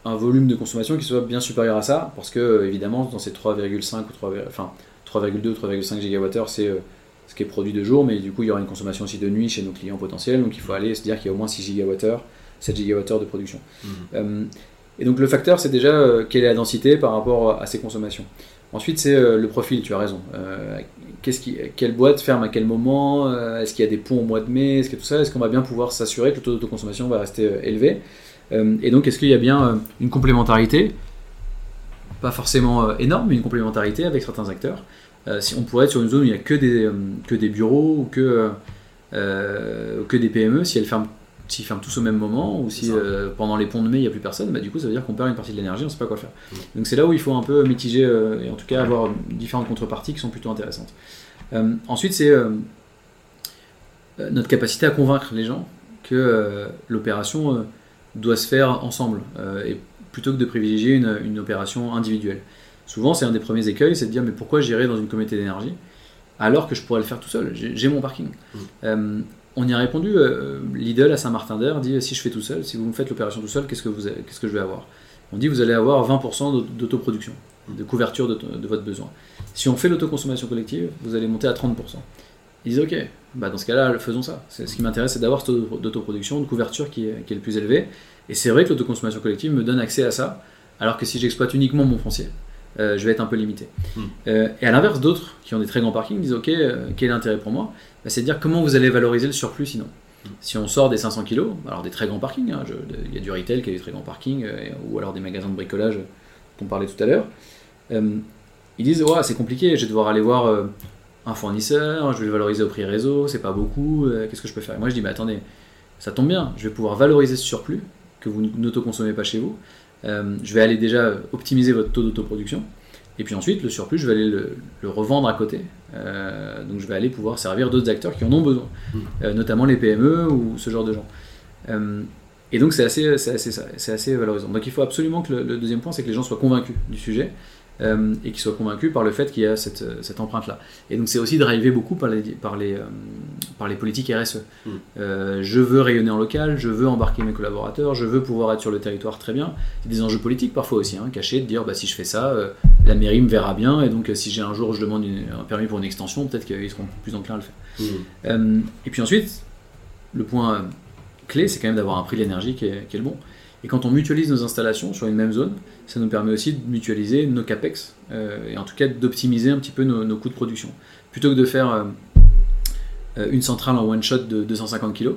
un volume de consommation qui soit bien supérieur à ça, parce que évidemment dans ces 3,5 ou 3, enfin 3,2 3,5 gigawattheures, c'est euh, ce qui est produit de jour, mais du coup, il y aura une consommation aussi de nuit chez nos clients potentiels, donc il faut aller se dire qu'il y a au moins 6 gigawattheures, 7 gigawattheures de production. Mhm. Euh, et donc le facteur, c'est déjà euh, quelle est la densité par rapport à ces consommations. Ensuite, c'est le profil, tu as raison. qu'est-ce qui, quelle boîte ferme à quel moment Est-ce qu'il y a des ponts au mois de mai Est-ce que tout ça Est-ce qu'on va bien pouvoir s'assurer que le taux d'autoconsommation va rester élevé? Et donc, est-ce qu'il y a bien une complémentarité? Pas forcément énorme, mais une complémentarité avec certains acteurs. Euh, si on pourrait être sur une zone où il n'y a que des, euh, que des bureaux ou que, euh, que des PME, si elles ferment s'ils ferment tous au même moment ou si pendant les ponts de mai il n'y a plus personne, bah, du coup ça veut dire qu'on perd une partie de l'énergie, on ne sait pas quoi faire. Mm. Donc c'est là où il faut un peu mitiger et en tout cas avoir différentes contreparties qui sont plutôt intéressantes. ensuite c'est notre capacité à convaincre les gens que l'opération doit se faire ensemble et plutôt que de privilégier une, une opération individuelle. Souvent, c'est un des premiers écueils, c'est de dire mais pourquoi j'irai dans une communauté d'énergie alors que je pourrais le faire tout seul? J'ai mon parking. Mm. Euh, on y a répondu, euh, Lidl à Saint-Martin-d'Air dit si je fais tout seul, si vous me faites l'opération tout seul, qu'est-ce que, vous qu'est-ce que je vais avoir? On dit vous allez avoir 20% d'autoproduction, mm. de couverture de, votre besoin. Si on fait l'autoconsommation collective, vous allez monter à 30%. Ils disent ok, bah dans ce cas-là, faisons ça. ce qui m'intéresse, c'est d'avoir cette d'autoproduction, de couverture qui est, qui est le plus élevé. Et c'est vrai que l'autoconsommation collective me donne accès à ça, alors que si j'exploite uniquement mon foncier, euh, je vais être un peu limité. Hmm. Euh, et à l'inverse, d'autres qui ont des très grands parkings disent Ok, euh, quel est l'intérêt pour moi? Bah, C'est de dire comment vous allez valoriser le surplus sinon? Hmm. Si on sort des 500 kg, alors des très grands parkings, hein, il y a du retail qui a des très grands parkings, ou alors des magasins de bricolage qu'on parlait tout à l'heure, ils disent oh, c'est compliqué, je vais devoir aller voir un fournisseur, je vais le valoriser au prix réseau, c'est pas beaucoup, qu'est-ce que je peux faire? Moi je dis mais attendez, ça tombe bien, je vais pouvoir valoriser ce surplus que vous n'autoconsommez pas chez vous, euh, je vais aller déjà optimiser votre taux d'autoproduction. Et puis ensuite, le surplus, je vais aller le, revendre à côté. Euh, donc je vais aller pouvoir servir d'autres acteurs qui en ont besoin, mmh. euh, notamment les PME ou ce genre de gens. et donc c'est assez, assez, assez, valorisant. Donc il faut absolument que le deuxième point, c'est que les gens soient convaincus du sujet. Euh, et qui soient convaincus par le fait qu'il y a cette, euh, cette empreinte-là. Et donc c'est aussi drivé beaucoup par les, par les, euh, par les politiques RSE. Mm. je veux rayonner en local, je veux embarquer mes collaborateurs, je veux pouvoir être sur le territoire très bien. A des enjeux politiques parfois aussi, hein, cachés, de dire bah, si je fais ça, la mairie me verra bien, et donc si j'ai un jour je demande un permis pour une extension, peut-être qu'ils seront plus enclins à le faire. Mm. et puis ensuite, le point clé, c'est quand même d'avoir un prix de l'énergie qui est le bon. Et quand on mutualise nos installations sur une même zone, ça nous permet aussi de mutualiser nos capex euh, et en tout cas d'optimiser un petit peu nos, coûts de production. Plutôt que de faire euh, euh, une centrale en one shot de 250 kg,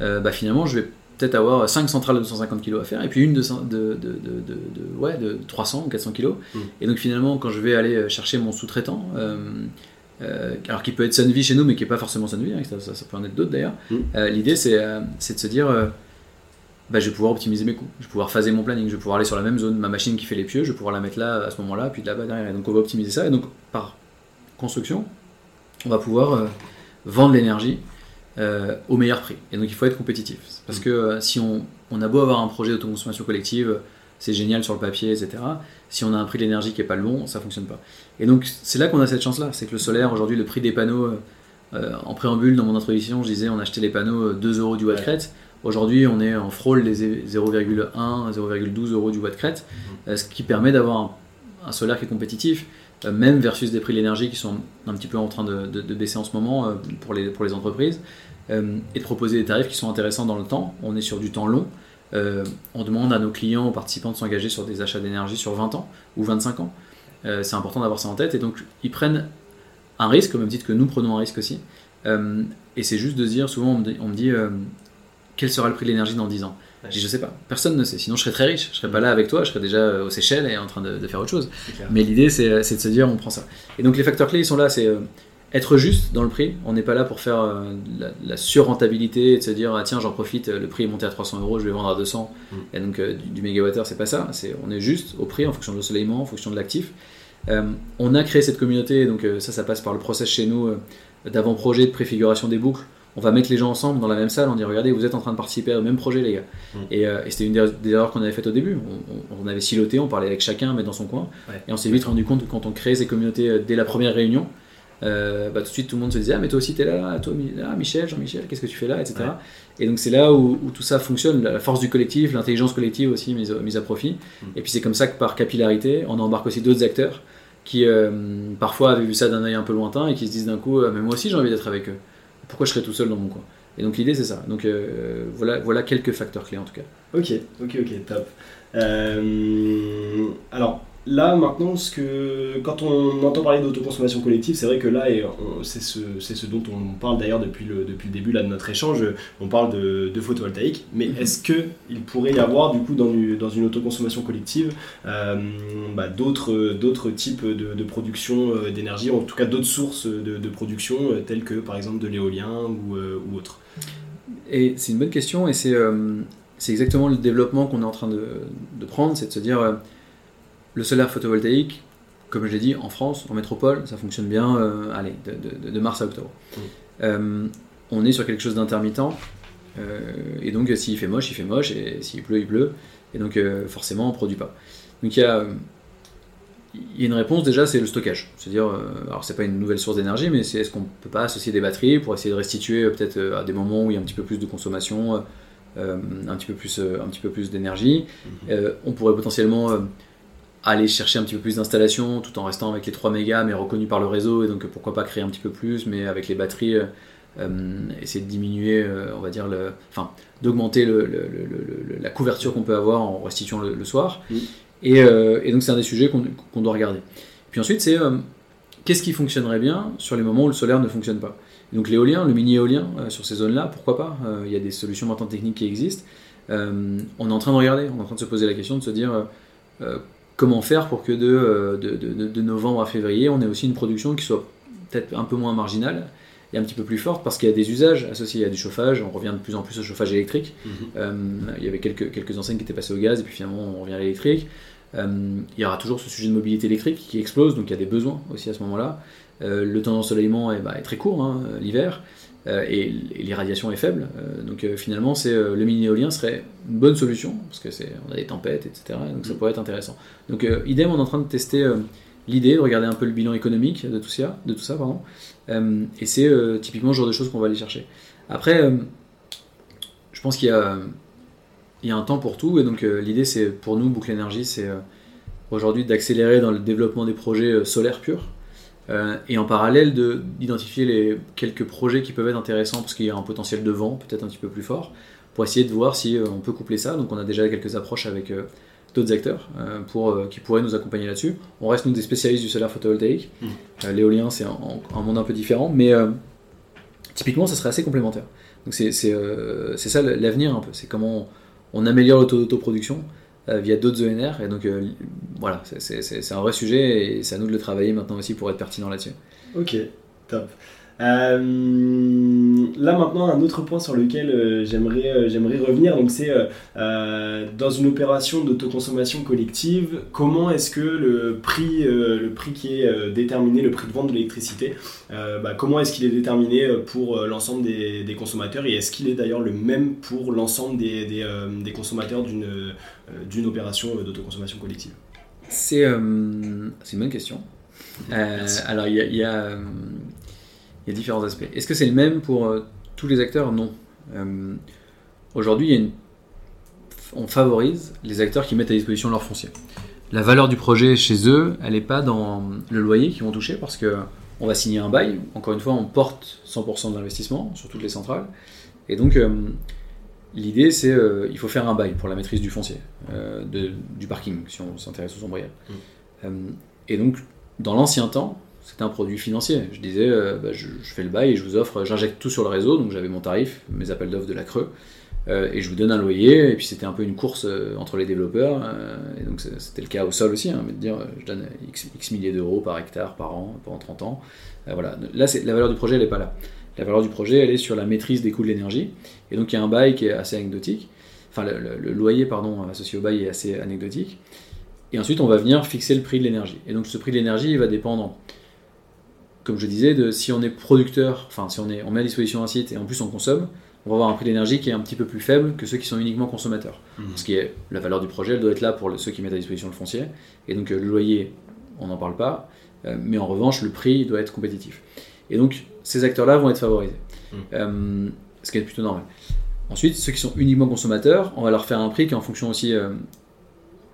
bah finalement je vais peut-être avoir 5 centrales de 250 kg à faire et puis une de, de, ouais, de 300 ou 400 kg. Et donc finalement, quand je vais aller chercher mon sous-traitant, alors qui peut être Sunvie chez nous, mais qui n'est pas forcément Sunvie, hein, ça, ça, peut en être d'autres d'ailleurs, mm. l'idée c'est de se dire bah, je vais pouvoir optimiser mes coûts, je vais pouvoir phaser mon planning, je vais pouvoir aller sur la même zone, ma machine qui fait les pieux, je vais pouvoir la mettre là à ce moment-là, puis là-bas derrière. Et donc on va optimiser ça, et donc par construction, on va pouvoir euh, vendre l'énergie euh, au meilleur prix. Et donc il faut être compétitif. Parce mm. que euh, si on, on, a beau avoir un projet d'autoconsommation collective, c'est génial sur le papier, etc. Si on a un prix de l'énergie qui n'est pas le bon, ça ne fonctionne pas. Et donc c'est là qu'on a cette chance-là, c'est que le solaire, aujourd'hui, le prix des panneaux, en préambule, dans mon introduction, je disais on achetait les panneaux 2 euros du watt crête. Aujourd'hui, on est en frôle des 0,1, 0,12 euros du watt crête, mhm. ce qui permet d'avoir un, solaire qui est compétitif, euh, même versus des prix de l'énergie qui sont un petit peu en train de, baisser en ce moment euh, pour les, pour les entreprises, euh, et de proposer des tarifs qui sont intéressants dans le temps. On est sur du temps long. on demande à nos clients, aux participants de s'engager sur des achats d'énergie sur 20 ans ou 25 ans. c'est important d'avoir ça en tête, et donc ils prennent un risque, au même titre que nous prenons un risque aussi, et c'est juste de dire, souvent on me dit, quel sera le prix de l'énergie dans 10 ans je dis, je sais pas, personne ne sait. Sinon, je serais très riche. Je serais pas là avec toi, je serais déjà aux Seychelles et en train de, faire autre chose. Mais l'idée, c'est de se dire, on prend ça. Et donc, les facteurs clés, ils sont là. C'est être juste dans le prix. On n'est pas là pour faire euh, la, surrentabilité et de se dire ah, tiens j'en profite, le prix est monté à 300 euros, je vais vendre à 200. Mm. Et donc euh, du, mégawattheure c'est pas ça. C'est on est juste au prix en fonction de l'ensoleillement, en fonction de l'actif. Euh, on a créé cette communauté, donc ça ça passe par le process chez nous d'avant-projet, de préfiguration des boucles. On va mettre les gens ensemble dans la même salle, on dit regardez vous êtes en train de participer au même projet les gars. Mm. Et, c'était une des, erreurs qu'on avait faites au début. On, avait siloté, on parlait avec chacun mais dans son coin. Et on s'est vite rendu compte que quand on crée ces communautés dès la première réunion, euh, bah, tout de suite tout le monde se disait ah mais toi aussi t'es là, toi ah, Michel, Jean-Michel, qu'est-ce que tu fais là, etc. Et donc c'est là où, tout ça fonctionne, la force du collectif, l'intelligence collective aussi mise, mise à profit. Mm. Et puis c'est comme ça que par capillarité, on embarque aussi d'autres acteurs qui euh, parfois avaient vu ça d'un œil un peu lointain et qui se disent d'un coup euh, mais moi aussi j'ai envie d'être avec eux. Pourquoi je serais tout seul dans mon coin Et donc l'idée c'est ça. Donc voilà, voilà quelques facteurs clés en tout cas. Ok, ok, ok, top. alors là maintenant, ce que, quand on entend parler d'autoconsommation collective, c'est vrai que là, c'est ce, ce, dont on parle d'ailleurs depuis le, depuis le début là, de notre échange, on parle de, de photovoltaïque, mais mhm. est-ce qu'il pourrait y avoir du coup dans, dans une autoconsommation collective euh, bah, d'autres types de, de production euh, d'énergie, en tout cas d'autres sources de, production, euh, telles que par exemple de l'éolien ou, ou autre? Et c'est une bonne question, et c'est exactement le développement qu'on est en train de, prendre, c'est de se dire le solaire photovoltaïque, comme je l'ai dit, en France, en métropole, ça fonctionne bien, euh, allez, de, mars à octobre. Mm. Euh, on est sur quelque chose d'intermittent, euh, et donc s'il fait moche, il fait moche, et s'il pleut, il pleut, et donc forcément, on ne produit pas. Donc il y a, une réponse déjà, c'est le stockage. C'est-à-dire, alors c'est pas une nouvelle source d'énergie, mais c'est est-ce qu'on ne peut pas associer des batteries pour essayer de restituer peut-être à des moments où il y a un petit peu plus de consommation, un petit peu plus, un petit peu plus d'énergie. Mm-hmm. on pourrait potentiellement aller chercher un petit peu plus d'installation tout en restant avec les 3 mégas mais reconnu par le réseau et donc pourquoi pas créer un petit peu plus mais avec les batteries euh, euh, essayer de diminuer euh, on va dire le, enfin d'augmenter le, la couverture qu'on peut avoir en restituant le, soir. Et, et, donc c'est un des sujets qu'on doit regarder. Puis ensuite c'est qu'est-ce qui fonctionnerait bien sur les moments où le solaire ne fonctionne pas? Donc l'éolien, le mini éolien sur ces zones là pourquoi pas? Il y a des solutions maintenant techniques qui existent. On est en train de regarder on est en train de se poser la question de se dire comment faire pour que euh, de, de, novembre à février, on ait aussi une production qui soit peut-être un peu moins marginale et un petit peu plus forte parce qu'il y a des usages associés à du chauffage. On revient de plus en plus au chauffage électrique. Mhm. Euh, il y avait quelques, quelques enseignes qui étaient passées au gaz et puis finalement on revient à l'électrique. Euh, il y aura toujours ce sujet de mobilité électrique qui explose, donc il y a des besoins aussi à ce moment-là. le temps d'ensoleillement est, bah, est, très court, hein, l'hiver. Euh, et, l'irradiation est faible. Euh, donc euh, finalement, c'est le mini éolien serait une bonne solution parce que c'est on a des tempêtes, etc. Donc ça mm. pourrait être intéressant. Donc idem, on est en train de tester l'idée de regarder un peu le bilan économique de tout ça, de tout ça, pardon. et c'est typiquement le genre de choses qu'on va aller chercher. Après, je pense qu'il y a il y a un temps pour tout et donc l'idée c'est pour nous Boucle Énergie c'est aujourd'hui d'accélérer dans le développement des projets solaires purs euh, et en parallèle d'identifier les quelques projets qui peuvent être intéressants parce qu'il y a un potentiel de vent peut-être un petit peu plus fort pour essayer de voir si euh, on peut coupler ça. Donc on a déjà quelques approches avec euh, d'autres acteurs pour, qui pourraient nous accompagner là-dessus. On reste nous des spécialistes du solaire photovoltaïque. Mmh. L'éolien c'est un, monde un peu différent, mais typiquement ça serait assez complémentaire. Donc c'est ça l'avenir un peu, c'est comment on, améliore l'autoproduction via d'autres ENR. Et donc euh, voilà, c'est un vrai sujet et c'est à nous de le travailler maintenant aussi pour être pertinent là-dessus. Ok, top. Euh, là maintenant, un autre point sur lequel euh, j'aimerais euh, j'aimerais revenir, donc c'est dans une opération d'autoconsommation collective, comment est-ce que le prix le prix qui est déterminé, le prix de vente de l'électricité, bah, comment est-ce qu'il est déterminé pour l'ensemble des, des, consommateurs et est-ce qu'il est d'ailleurs le même pour l'ensemble des, des, des, consommateurs d'une d'une opération d'autoconsommation collective? C'est une bonne question. alors il y a il y a différents aspects. Est-ce que c'est le même pour euh, tous les acteurs? Non. Euh, aujourd'hui, on favorise les acteurs qui mettent à disposition leur foncier. La valeur du projet chez eux, elle n'est pas dans le loyer qu'ils vont toucher parce que on va signer un bail. Encore une fois, on porte 100% de l'investissement sur toutes les centrales. Et donc, euh, l'idée, c'est il faut faire un bail pour la maîtrise du foncier, du parking, si on s'intéresse aux ombrières. Mmh. et donc, dans l'ancien temps, c'était un produit financier. Je disais, euh, bah, je, fais le bail et je vous offre, j'injecte tout sur le réseau, donc j'avais mon tarif, mes appels d'offres de la Creux, euh, et je vous donne un loyer, et puis c'était un peu une course euh, entre les développeurs, et donc c'était le cas au sol aussi, hein, mais de dire, je donne X, milliers d'euros par hectare par an pendant 30 ans. voilà. Là, la valeur du projet, elle n'est pas là. La valeur du projet, elle est sur la maîtrise des coûts de l'énergie, et donc il y a un bail qui est assez anecdotique, enfin le, le loyer pardon, associé au bail est assez anecdotique. Et ensuite, on va venir fixer le prix de l'énergie. Et donc, ce prix de l'énergie, il va dépendre comme je disais, de si on est producteur, enfin si on, est, on met à disposition un site et en plus on consomme, on va avoir un prix d'énergie qui est un petit peu plus faible que ceux qui sont uniquement consommateurs. Mmh. Ce qui est la valeur du projet, elle doit être là pour ceux qui mettent à disposition le foncier. Et donc euh, le loyer, on n'en parle pas, euh, mais en revanche le prix doit être compétitif. Et donc ces acteurs-là vont être favorisés, mmh. euh, ce qui est plutôt normal. Ensuite, ceux qui sont uniquement consommateurs, on va leur faire un prix qui est en fonction aussi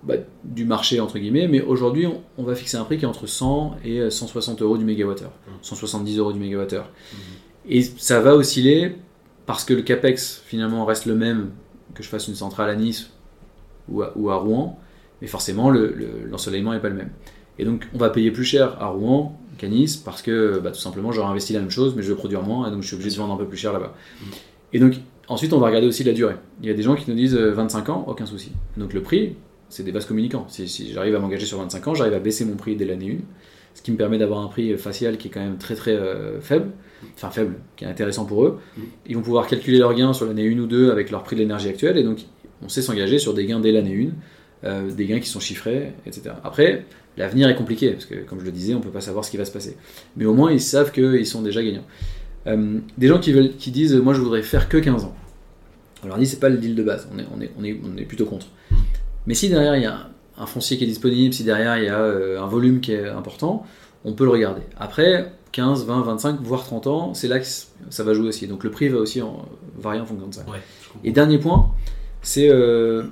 bah, du marché, entre guillemets, mais aujourd'hui, on, va fixer un prix qui est entre 100 et 160 euros du mégawattheure, 170 mmh. euros du mégawattheure. Mmh. Et ça va osciller parce que le capex finalement reste le même que je fasse une centrale à Nice ou à, Rouen, mais forcément l'ensoleillement n'est pas le même. Et donc on va payer plus cher à Rouen qu'à Nice parce que bah, tout simplement j'aurais investi la même chose mais je veux produire moins et donc je suis obligé de vendre un peu plus cher là-bas. Mmh. Et donc ensuite on va regarder aussi la durée. Il y a des gens qui nous disent 25 euh, ans, aucun souci. Donc le prix, c'est des vases communicants. Si, j'arrive à m'engager sur 25 ans, j'arrive à baisser mon prix dès l'année 1, ce qui me permet d'avoir un prix facial qui est quand même très très euh, faible, enfin faible, qui est intéressant pour eux. Mm. Ils vont pouvoir calculer leurs gains sur l'année 1 ou 2 avec leur prix de l'énergie actuelle, et donc on sait s'engager sur des gains dès l'année 1, euh, des gains qui sont chiffrés, etc. Après, l'avenir est compliqué, parce que comme je le disais, on ne peut pas savoir ce qui va se passer. Mais au moins, ils savent qu'ils sont déjà gagnants. Euh, des gens qui, veulent, qui disent, moi je voudrais faire que 15 ans. Alors on dit, c'est pas le deal de base, on est, on est, on est, on est plutôt contre. Mais si derrière il y a un foncier qui est disponible, si derrière il y a euh, un volume qui est important, on peut le regarder. Après, 15, 20, 25, voire 30 ans, c'est là que ça va jouer aussi. Donc le prix va aussi en, varier en fonction de ça. Et dernier point, c'est euh,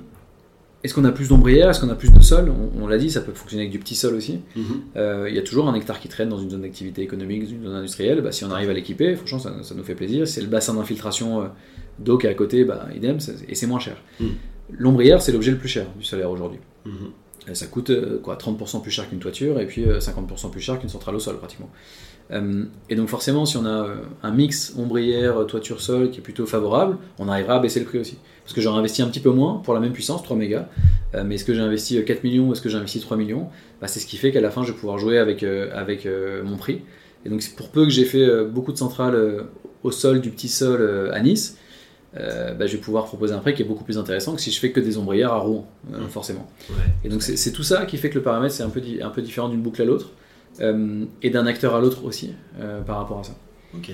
est-ce qu'on a plus d'ombrières, est-ce qu'on a plus de sol? On, l'a dit, ça peut fonctionner avec du petit sol aussi. Mhm. Euh, il y a toujours un hectare qui traîne dans une zone d'activité économique, dans une zone industrielle. Bah, si on arrive à l'équiper, franchement, ça, nous fait plaisir. C'est le bassin d'infiltration d'eau qui est à côté, bah, idem, et c'est moins cher. Mhm. L'ombrière, c'est l'objet le plus cher du solaire aujourd'hui. Mhm. Ça coûte euh, quoi, 30% plus cher qu'une toiture et puis 50% euh, plus cher qu'une centrale au sol pratiquement. Euh, et donc forcément, si on a un mix ombrière, toiture, sol qui est plutôt favorable, on arrivera à baisser le prix aussi. Parce que j'aurais investi un petit peu moins pour la même puissance, 3 mégas, mais est-ce que j'ai investi 4 millions ou est-ce que j'ai investi 3 millions? Bah, C'est ce qui fait qu'à la fin, je vais pouvoir jouer avec, avec mon prix. Et donc pour peu que j'ai fait beaucoup de centrales au sol, du petit sol à Nice, euh, bah, je vais pouvoir proposer un prix qui est beaucoup plus intéressant que si je fais que des ombrières à Rouen, euh, mmh. forcément. Et donc c'est tout ça qui fait que le paramètre c'est un peu, un peu différent d'une boucle à l'autre euh, et d'un acteur à l'autre aussi par rapport à ça. Ok.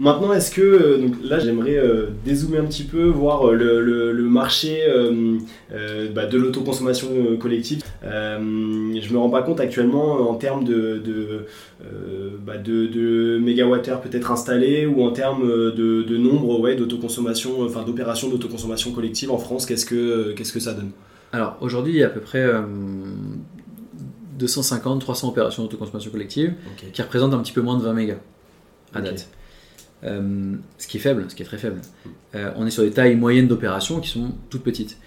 Maintenant, est-ce que, euh, donc là j'aimerais euh, dézoomer un petit peu, voir euh, le, marché bah, de l'autoconsommation collective. je me rends pas compte actuellement en termes de, de, bah, de, mégawattheures peut-être installés ou en termes de, nombre ouais, d'autoconsommation, enfin d'opérations d'autoconsommation collective en France, qu'est-ce que, qu'est-ce que ça donne? Alors aujourd'hui il y a à peu près 250-300 opérations d'autoconsommation collective qui représentent un petit peu moins de 20 mégas à date. Euh, ce qui est faible, ce qui est très faible. Euh, on est sur des tailles moyennes d'opérations qui sont toutes petites.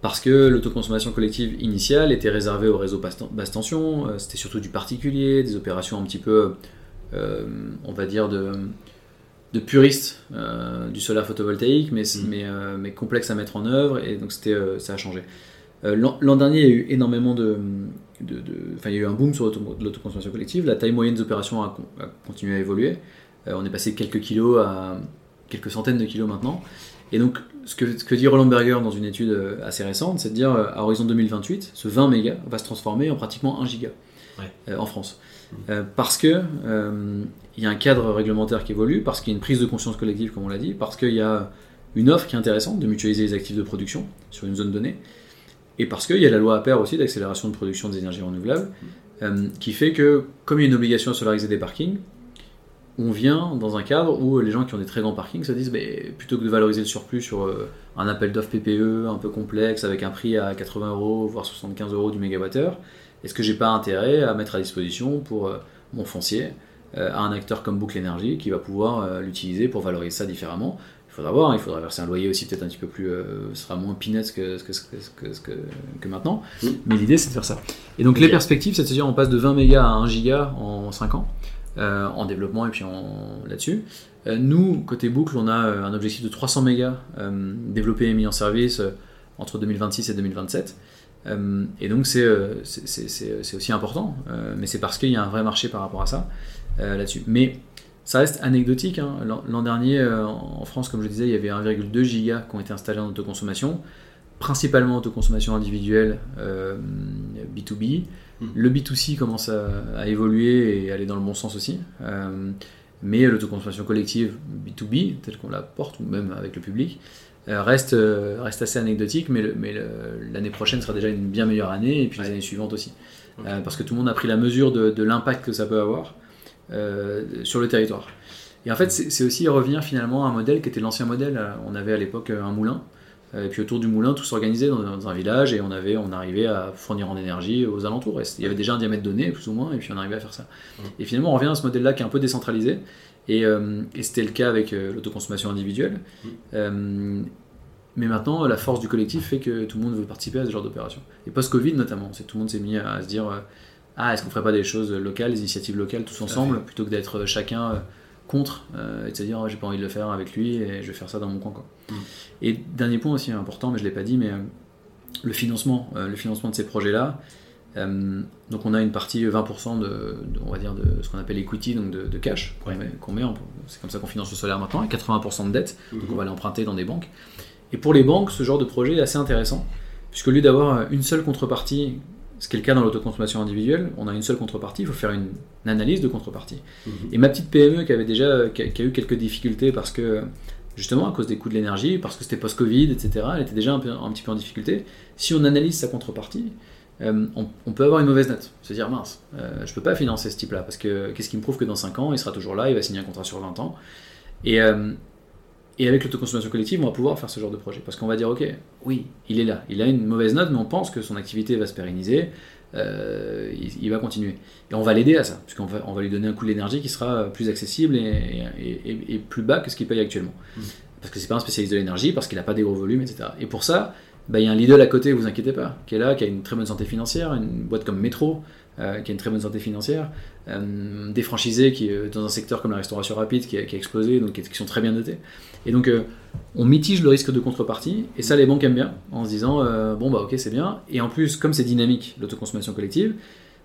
Parce que l'autoconsommation collective initiale était réservée au réseau basse tension, euh, c'était surtout du particulier, des opérations un petit peu, on va dire, de, de puristes du solaire photovoltaïque, mais, mmh. mais, mais complexes à mettre en œuvre, et donc ça a changé. L'an dernier, il y a eu énormément de, de, il y a eu un boom sur l'autoconsommation collective. La taille moyenne des opérations a, a, continué à évoluer. Euh, on est passé de quelques kilos à quelques centaines de kilos maintenant. Et donc, ce que, ce que dit Roland Berger dans une étude euh, assez récente, c'est de dire euh, à horizon 2028, ce 20 mégas va se transformer en pratiquement 1 giga en France. Parce que il y a un cadre réglementaire qui évolue, parce qu'il y a une prise de conscience collective, comme on l'a dit, parce qu'il y a une offre qui est intéressante de mutualiser les actifs de production sur une zone donnée, et parce qu'il y a la loi APER aussi d'accélération de production des énergies renouvelables, mmh. qui fait que, comme il y a une obligation à solariser des parkings, on vient dans un cadre où les gens qui ont des très grands parkings se disent bah, plutôt que de valoriser le surplus sur euh, un appel d'offres PPE un peu complexe avec un prix à 80 euros voire 75 euros du mégawattheure, est-ce que j'ai pas intérêt à mettre à disposition pour euh, mon foncier euh, à un acteur comme Boucle Énergie qui va pouvoir l'utiliser pour valoriser ça différemment? Faudra voir, il faudra verser un loyer aussi peut-être un petit peu plus, ce sera moins peanuts que, que, que, que maintenant, mm. mais l'idée c'est de faire ça. Et donc les perspectives, c'est de se dire on passe de 20 mégas à 1 giga en 5 ans, en développement et puis là-dessus. nous, côté boucle, on a un objectif de 300 mégas développés et mis en service entre 2026 et 2027. Euh, et donc c'est euh, aussi important, euh, mais c'est parce qu'il y a un vrai marché par rapport à ça là-dessus. Mais ça reste anecdotique. Hein. L'an dernier, en France, comme je disais, il y avait 1,2 giga qui ont été installés en autoconsommation, principalement autoconsommation individuelle B2B. Hmm. Le B2C commence à, évoluer et aller dans le bon sens aussi. mais l'autoconsommation collective B2B, telle qu'on la porte, ou même avec le public, euh, reste, euh, reste assez anecdotique, mais, mais l'année prochaine sera déjà une bien meilleure année, et puis les années suivantes aussi. Euh, parce que tout le monde a pris la mesure de, de l'impact que ça peut avoir sur le territoire. Et en fait, c'est aussi revenir finalement à un modèle qui était l'ancien modèle. On avait à l'époque un moulin, et puis autour du moulin, tout s'organisait dans, un village, et on, avait, on arrivait à fournir en énergie aux alentours. il y avait déjà un diamètre donné, plus ou moins, et puis on arrivait à faire ça. Et finalement, on revient à ce modèle-là qui est un peu décentralisé, et, euh, et c'était le cas avec euh, l'autoconsommation individuelle. Mm. Euh, mais maintenant, la force du collectif fait que tout le monde veut participer à ce genre d'opération. Et post-Covid notamment, c'est tout le monde s'est mis à, se dire ah est-ce qu'on ferait pas des choses locales, des initiatives locales tous ensemble, plutôt que d'être chacun contre et de se dire oh, j'ai pas envie de le faire avec lui et je vais faire ça dans mon coin quoi. Mm. Et dernier point aussi important, mais je l'ai pas dit, mais le financement, le financement de ces projets là. Euh, donc on a une partie 20% de, on va dire de ce qu'on appelle equity, donc de, cash qu'on met, c'est comme ça qu'on finance le solaire maintenant, et 80% de dette, donc mhm. on va l'emprunter dans des banques. Et pour les banques, ce genre de projet est assez intéressant, puisque au lieu d'avoir une seule contrepartie, ce qui est le cas dans l'autoconsommation individuelle, on a une seule contrepartie, il faut faire une, analyse de contrepartie. Mhm. Et ma petite PME qui avait déjà qui a, eu quelques difficultés parce que justement à cause des coûts de l'énergie, parce que c'était post-Covid, etc., elle était déjà un, peu, un petit peu en difficulté. Si on analyse sa contrepartie, euh, on, peut avoir une mauvaise note, se dire mince, euh, je peux pas financer ce type-là, parce que qu'est-ce qui me prouve que dans 5 ans, il sera toujours là, il va signer un contrat sur 20 ans. Et, euh, et avec l'autoconsommation collective, on va pouvoir faire ce genre de projet, parce qu'on va dire, ok, oui, il est là, il a une mauvaise note, mais on pense que son activité va se pérenniser, il, va continuer. Et on va l'aider à ça, puisqu'on va, on va lui donner un coût d'énergie qui sera plus accessible et, plus bas que ce qu'il paye actuellement. Mmh. Parce que c'est pas un spécialiste de l'énergie, parce qu'il n'a pas des gros volumes, etc. Et pour ça, bah, il y a un Lidl à côté, vous inquiétez pas, qui est là, qui a une très bonne santé financière, une boîte comme Metro, euh, qui a une très bonne santé financière, euh, des franchisés qui, euh, dans un secteur comme la restauration rapide qui a, explosé, donc qui, sont très bien notés. Et donc, on mitige le risque de contrepartie, et ça, les banques aiment bien, en se disant, bon, bah ok, c'est bien. Et en plus, comme c'est dynamique, l'autoconsommation collective,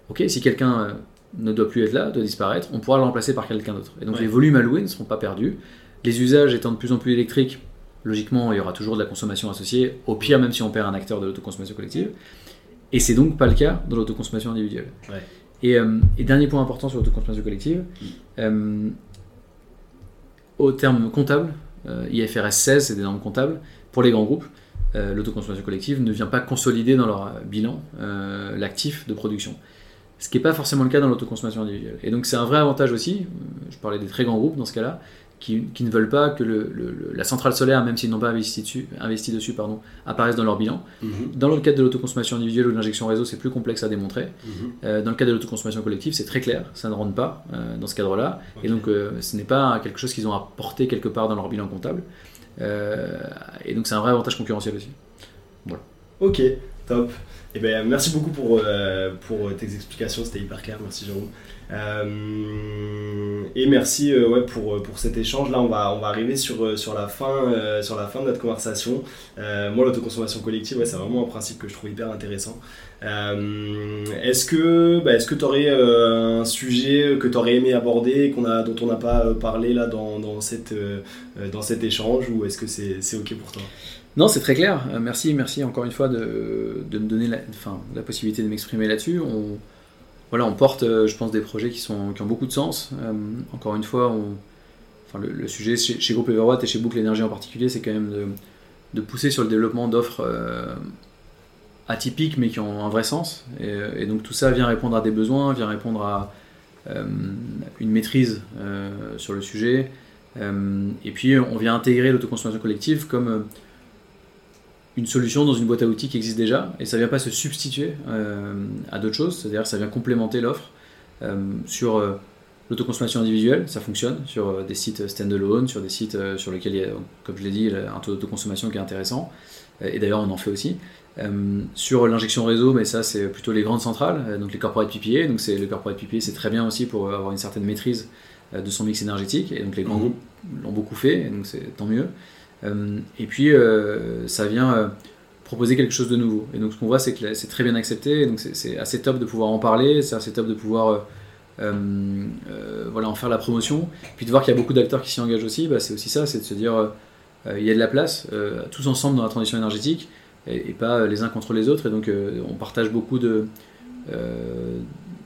ok, si quelqu'un ne doit plus être là, doit disparaître, on pourra le remplacer par quelqu'un d'autre. Et donc, les volumes alloués ne seront pas perdus. Les usages étant de plus en plus électriques, logiquement, il y aura toujours de la consommation associée, au pire, même si on perd un acteur de l'autoconsommation collective. Et c'est donc pas le cas dans l'autoconsommation individuelle. Euh, et, dernier point important sur l'autoconsommation collective, mm. euh, au terme comptable, euh, IFRS 16, c'est des normes comptables, pour les grands groupes, l'autoconsommation collective ne vient pas consolider dans leur bilan l'actif de production. Ce qui n'est pas forcément le cas dans l'autoconsommation individuelle. Et donc c'est un vrai avantage aussi, je parlais des très grands groupes dans ce cas-là, qui, ne veulent pas que la centrale solaire, même s'ils n'ont pas investi dessus, investi dessus pardon, apparaisse dans leur bilan. Mhm. Dans le cadre de l'autoconsommation individuelle ou de l'injection réseau, c'est plus complexe à démontrer. Mhm. Euh, dans le cadre de l'autoconsommation collective, c'est très clair, ça ne rentre pas euh, dans ce cadre-là. Et donc, euh, ce n'est pas quelque chose qu'ils ont apporté quelque part dans leur bilan comptable. et donc, c'est un vrai avantage concurrentiel aussi. Voilà. Ok, top. Eh ben, merci beaucoup pour, pour tes explications, c'était hyper clair. Merci Jérôme. Euh, et merci euh, ouais, pour, pour cet échange. Là, on va, on va arriver sur, euh, sur, la fin, sur la fin de notre conversation. moi, l'autoconsommation collective, ouais, c'est vraiment un principe que je trouve hyper intéressant. est-ce que bah, tu aurais un sujet que tu aurais aimé aborder, qu'on a, dont on n'a pas parlé là dans, dans, cette, dans cet échange, ou est-ce que c'est OK pour toi? Non, c'est très clair. merci, merci encore une fois de, de me donner la, enfin, la possibilité de m'exprimer là-dessus. On porte, euh, je pense, des projets qui, sont, qui ont beaucoup de sens. Euh, encore une fois, le, sujet chez, chez Groupe Everwatt et chez Boucle Énergie en particulier, c'est quand même de, pousser sur le développement d'offres euh, atypiques mais qui ont un vrai sens. Et, donc tout ça vient répondre à des besoins, vient répondre à une maîtrise sur le sujet. et puis on vient intégrer l'autoconsommation collective comme une solution dans une boîte à outils qui existe déjà et ça vient pas se substituer euh, à d'autres choses, c'est-à-dire ça vient complémenter l'offre euh, sur euh, L'autoconsommation individuelle, ça fonctionne sur des sites standalone, sur des sites sur lesquels il y a, comme je l'ai dit, un taux d'autoconsommation qui est intéressant. Et d'ailleurs, on en fait aussi. sur l'injection réseau, mais ça, c'est plutôt les grandes centrales, donc les corporate PPA. Donc, c'est le corporate PPA, c'est très bien aussi pour avoir une certaine maîtrise de son mix énergétique. Et donc, les grands mmh. groupes l'ont beaucoup fait, et donc c'est tant mieux. Et puis, ça vient proposer quelque chose de nouveau. Et donc ce qu'on voit, c'est que c'est très bien accepté, donc c'est assez top de pouvoir en parler, c'est assez top de pouvoir euh, euh, euh, voilà, en faire la promotion. Puis de voir qu'il y a beaucoup d'acteurs qui s'y engagent aussi, bah, c'est aussi ça, c'est de se dire il y a de la place, tous ensemble dans la transition énergétique, et, pas les uns contre les autres. Et donc on partage beaucoup de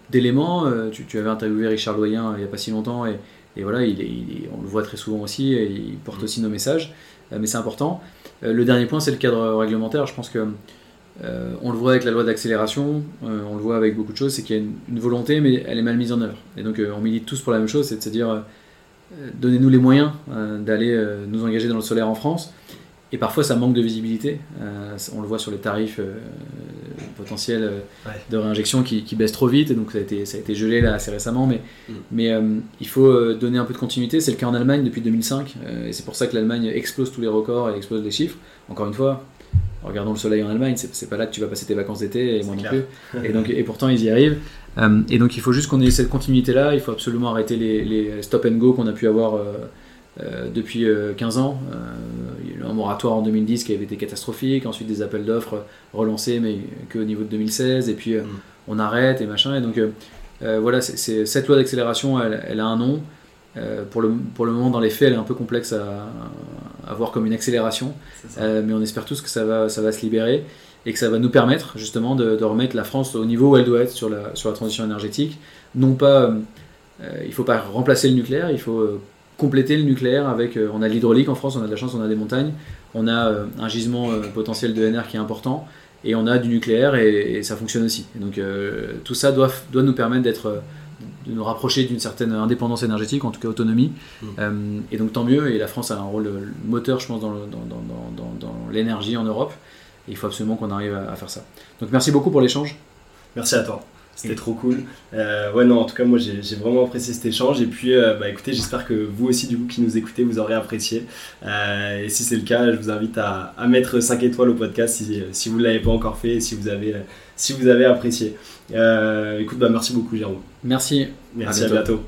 d'éléments. Tu, tu, avais interviewé Richard Loyen il n'y a pas si longtemps, et, et voilà, il, on le voit très souvent aussi, et il porte mmh. aussi nos messages, mais c'est important. Euh, le dernier point, c'est le cadre réglementaire. Je pense que euh, on le voit avec la loi d'accélération, euh, on le voit avec beaucoup de choses, c'est qu'il y a une, volonté, mais elle est mal mise en œuvre. Et donc on milite tous pour la même chose, c'est de se dire, donnez-nous les moyens d'aller nous engager dans le solaire en France. Et parfois ça manque de visibilité. on le voit sur les tarifs potentiels de réinjection qui, baissent trop vite, et donc ça a été, ça a été gelé là assez récemment, mais, mm. mais il faut donner un peu de continuité. C'est le cas en Allemagne depuis 2005, et c'est pour ça que l'Allemagne explose tous les records et explose les chiffres. Encore une fois, regardons le soleil en Allemagne, c'est pas là que tu vas passer tes vacances d'été, et moi non plus. Et, donc, et pourtant, ils y arrivent. Euh, et donc, il faut juste qu'on ait cette continuité-là. Il faut absolument arrêter les, stop and go qu'on a pu avoir euh, euh, depuis 15 ans. Un moratoire en 2010 qui avait été catastrophique. Ensuite, des appels d'offres relancés, mais qu'au niveau de 2016. Et puis, mm. on arrête et machin. Et donc, voilà, c'est cette loi d'accélération, elle, a un nom. pour, le, pour le moment, dans les faits, elle est un peu complexe à, avoir comme une accélération. Euh, mais on espère tous que ça va, ça va se libérer et que ça va nous permettre justement de, remettre la France au niveau où elle doit être sur la, sur la transition énergétique. Non pas, euh, il ne faut pas remplacer le nucléaire, il faut euh, compléter le nucléaire avec, on a de l'hydraulique en France, on a de la chance, on a des montagnes, on a un gisement potentiel de NR qui est important et on a du nucléaire et, ça fonctionne aussi. Et donc tout ça doit, doit nous permettre d'être de nous rapprocher d'une certaine indépendance énergétique, en tout cas autonomie. Mm. Euh, et donc tant mieux, et la France a un rôle moteur, je pense, dans, l'énergie en Europe. Et il faut absolument qu'on arrive à, faire ça. Donc merci beaucoup pour l'échange. Merci à toi. C'était trop cool. Euh, ouais, non, en tout cas, moi j'ai vraiment apprécié cet échange. Et puis, euh, bah, écoutez, j'espère que vous aussi, du coup, qui nous écoutez, vous aurez apprécié. et si c'est le cas, je vous invite à, mettre 5 étoiles au podcast si, si vous ne l'avez pas encore fait et si vous avez, si vous avez apprécié. écoute, bah, merci beaucoup, Jérôme. Merci. Merci, À bientôt.